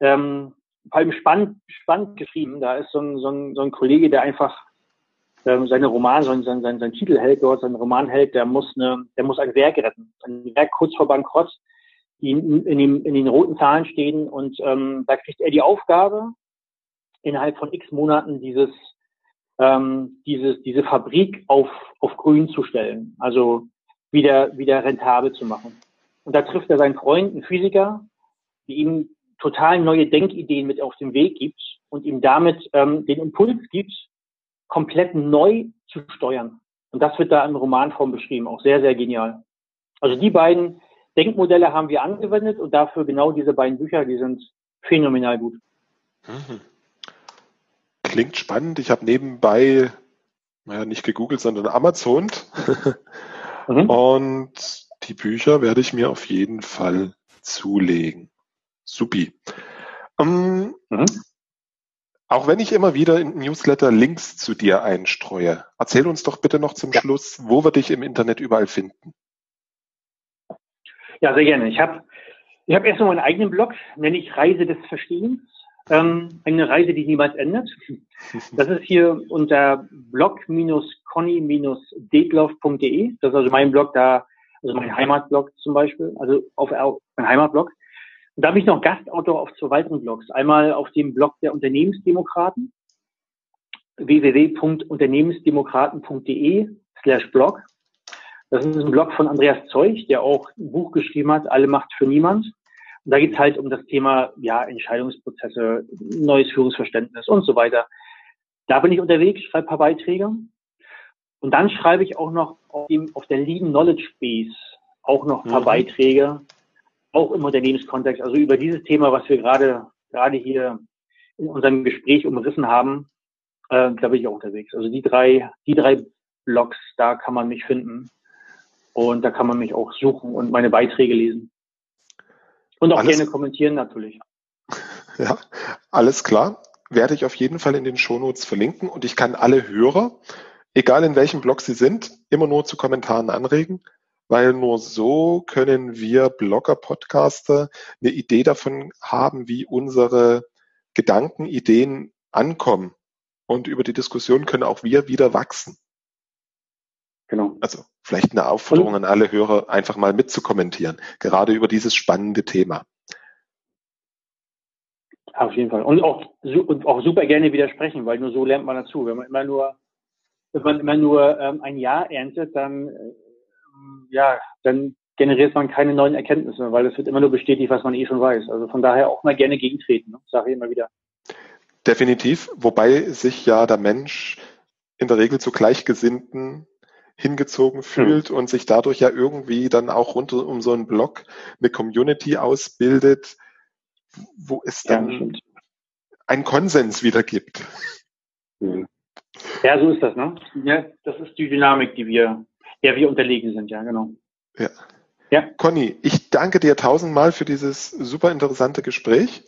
Ähm, vor allem spannend, spannend geschrieben. Da ist so ein, so ein, so ein Kollege, der einfach ähm, seine Roman, sein, sein, sein, sein Titel hält dort, sein Roman hält, der muss eine, der muss ein Werk retten. Ein Werk kurz vor Bankrott die in, in, den, in den roten Zahlen stehen. Und ähm, da kriegt er die Aufgabe, innerhalb von x Monaten dieses, ähm, dieses, diese Fabrik auf, auf grün zu stellen, also wieder, wieder rentabel zu machen. Und da trifft er seinen Freund, einen Physiker, die ihm total neue Denkideen mit auf den Weg gibt und ihm damit ähm, den Impuls gibt, komplett neu zu steuern. Und das wird da in Romanform beschrieben, auch sehr, sehr genial. Also die beiden Denkmodelle haben wir angewendet und dafür genau diese beiden Bücher, die sind phänomenal gut. Mhm. Klingt spannend. Ich habe nebenbei, naja, nicht gegoogelt, sondern Amazon. mhm. Und die Bücher werde ich mir auf jeden Fall zulegen. Supi. Um, ähm, mhm. Auch wenn ich immer wieder in Newsletter Links zu dir einstreue, erzähl uns doch bitte noch zum ja. Schluss, wo wir dich im Internet überall finden. Ja, sehr gerne. Ich habe ich hab erst noch meinen eigenen Blog, nenne ich Reise des Verstehens. Ähm, eine Reise, die niemals endet. Das ist hier unter blog-conny-detlauf.de. Das ist also mein Blog da, also mein Heimatblog zum Beispiel, also auf mein Heimatblog. Und da bin ich noch Gastautor auf zwei weiteren Blogs. Einmal auf dem Blog der Unternehmensdemokraten, www.unternehmensdemokraten.de slash blog. Das ist ein Blog von Andreas Zeug, der auch ein Buch geschrieben hat, Alle Macht für Niemand. Und da geht es halt um das Thema ja, Entscheidungsprozesse, neues Führungsverständnis und so weiter. Da bin ich unterwegs, schreibe ein paar Beiträge. Und dann schreibe ich auch noch auf, dem, auf der Lean Knowledge Base auch noch ein paar mhm. Beiträge, auch im Unternehmenskontext, also über dieses Thema, was wir gerade gerade hier in unserem Gespräch umrissen haben, äh, da bin ich auch unterwegs. Also die drei, die drei Blogs, da kann man mich finden. Und da kann man mich auch suchen und meine Beiträge lesen. Und auch alles, gerne kommentieren natürlich. Ja, alles klar. Werde ich auf jeden Fall in den Shownotes verlinken und ich kann alle Hörer, egal in welchem Blog sie sind, immer nur zu Kommentaren anregen, weil nur so können wir Blogger, Podcaster eine Idee davon haben, wie unsere Gedanken, Ideen ankommen. Und über die Diskussion können auch wir wieder wachsen. Genau. Also vielleicht eine Aufforderung an alle Hörer, einfach mal mitzukommentieren, gerade über dieses spannende Thema. Auf jeden Fall. Und auch, und auch super gerne widersprechen, weil nur so lernt man dazu. Wenn man immer nur, wenn man immer nur ähm, ein Ja erntet, dann, äh, ja, dann generiert man keine neuen Erkenntnisse, weil es wird immer nur bestätigt, was man eh schon weiß. Also von daher auch mal gerne gegentreten, ne? sage ich immer wieder. Definitiv, wobei sich ja der Mensch in der Regel zu Gleichgesinnten hingezogen fühlt hm. und sich dadurch ja irgendwie dann auch rund um so einen Blog eine Community ausbildet, wo es dann ja, einen Konsens wieder gibt. Hm. Ja, so ist das, ne? Ja, das ist die Dynamik, die wir, der wir unterlegen sind, ja, genau. Ja. Ja. Conny, ich danke dir tausendmal für dieses super interessante Gespräch.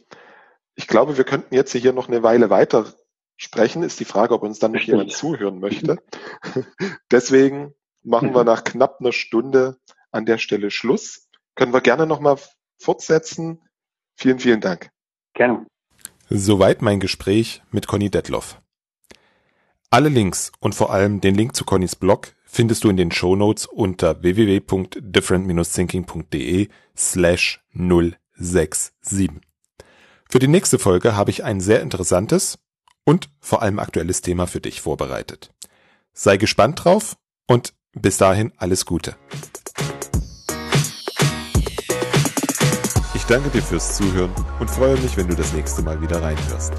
Ich glaube, wir könnten jetzt hier noch eine Weile weiter sprechen. Ist die Frage, ob uns dann noch jemand zuhören möchte. Deswegen machen wir nach knapp einer Stunde an der Stelle Schluss. Können wir gerne nochmal fortsetzen. Vielen, vielen Dank. Gerne. Soweit mein Gespräch mit Conny Detloff. Alle Links und vor allem den Link zu Connys Blog findest du in den Shownotes unter www.different-thinking.de slash 067. Für die nächste Folge habe ich ein sehr interessantes und vor allem aktuelles Thema für dich vorbereitet. Sei gespannt drauf und bis dahin alles Gute. Ich danke dir fürs Zuhören und freue mich, wenn du das nächste Mal wieder reinhörst.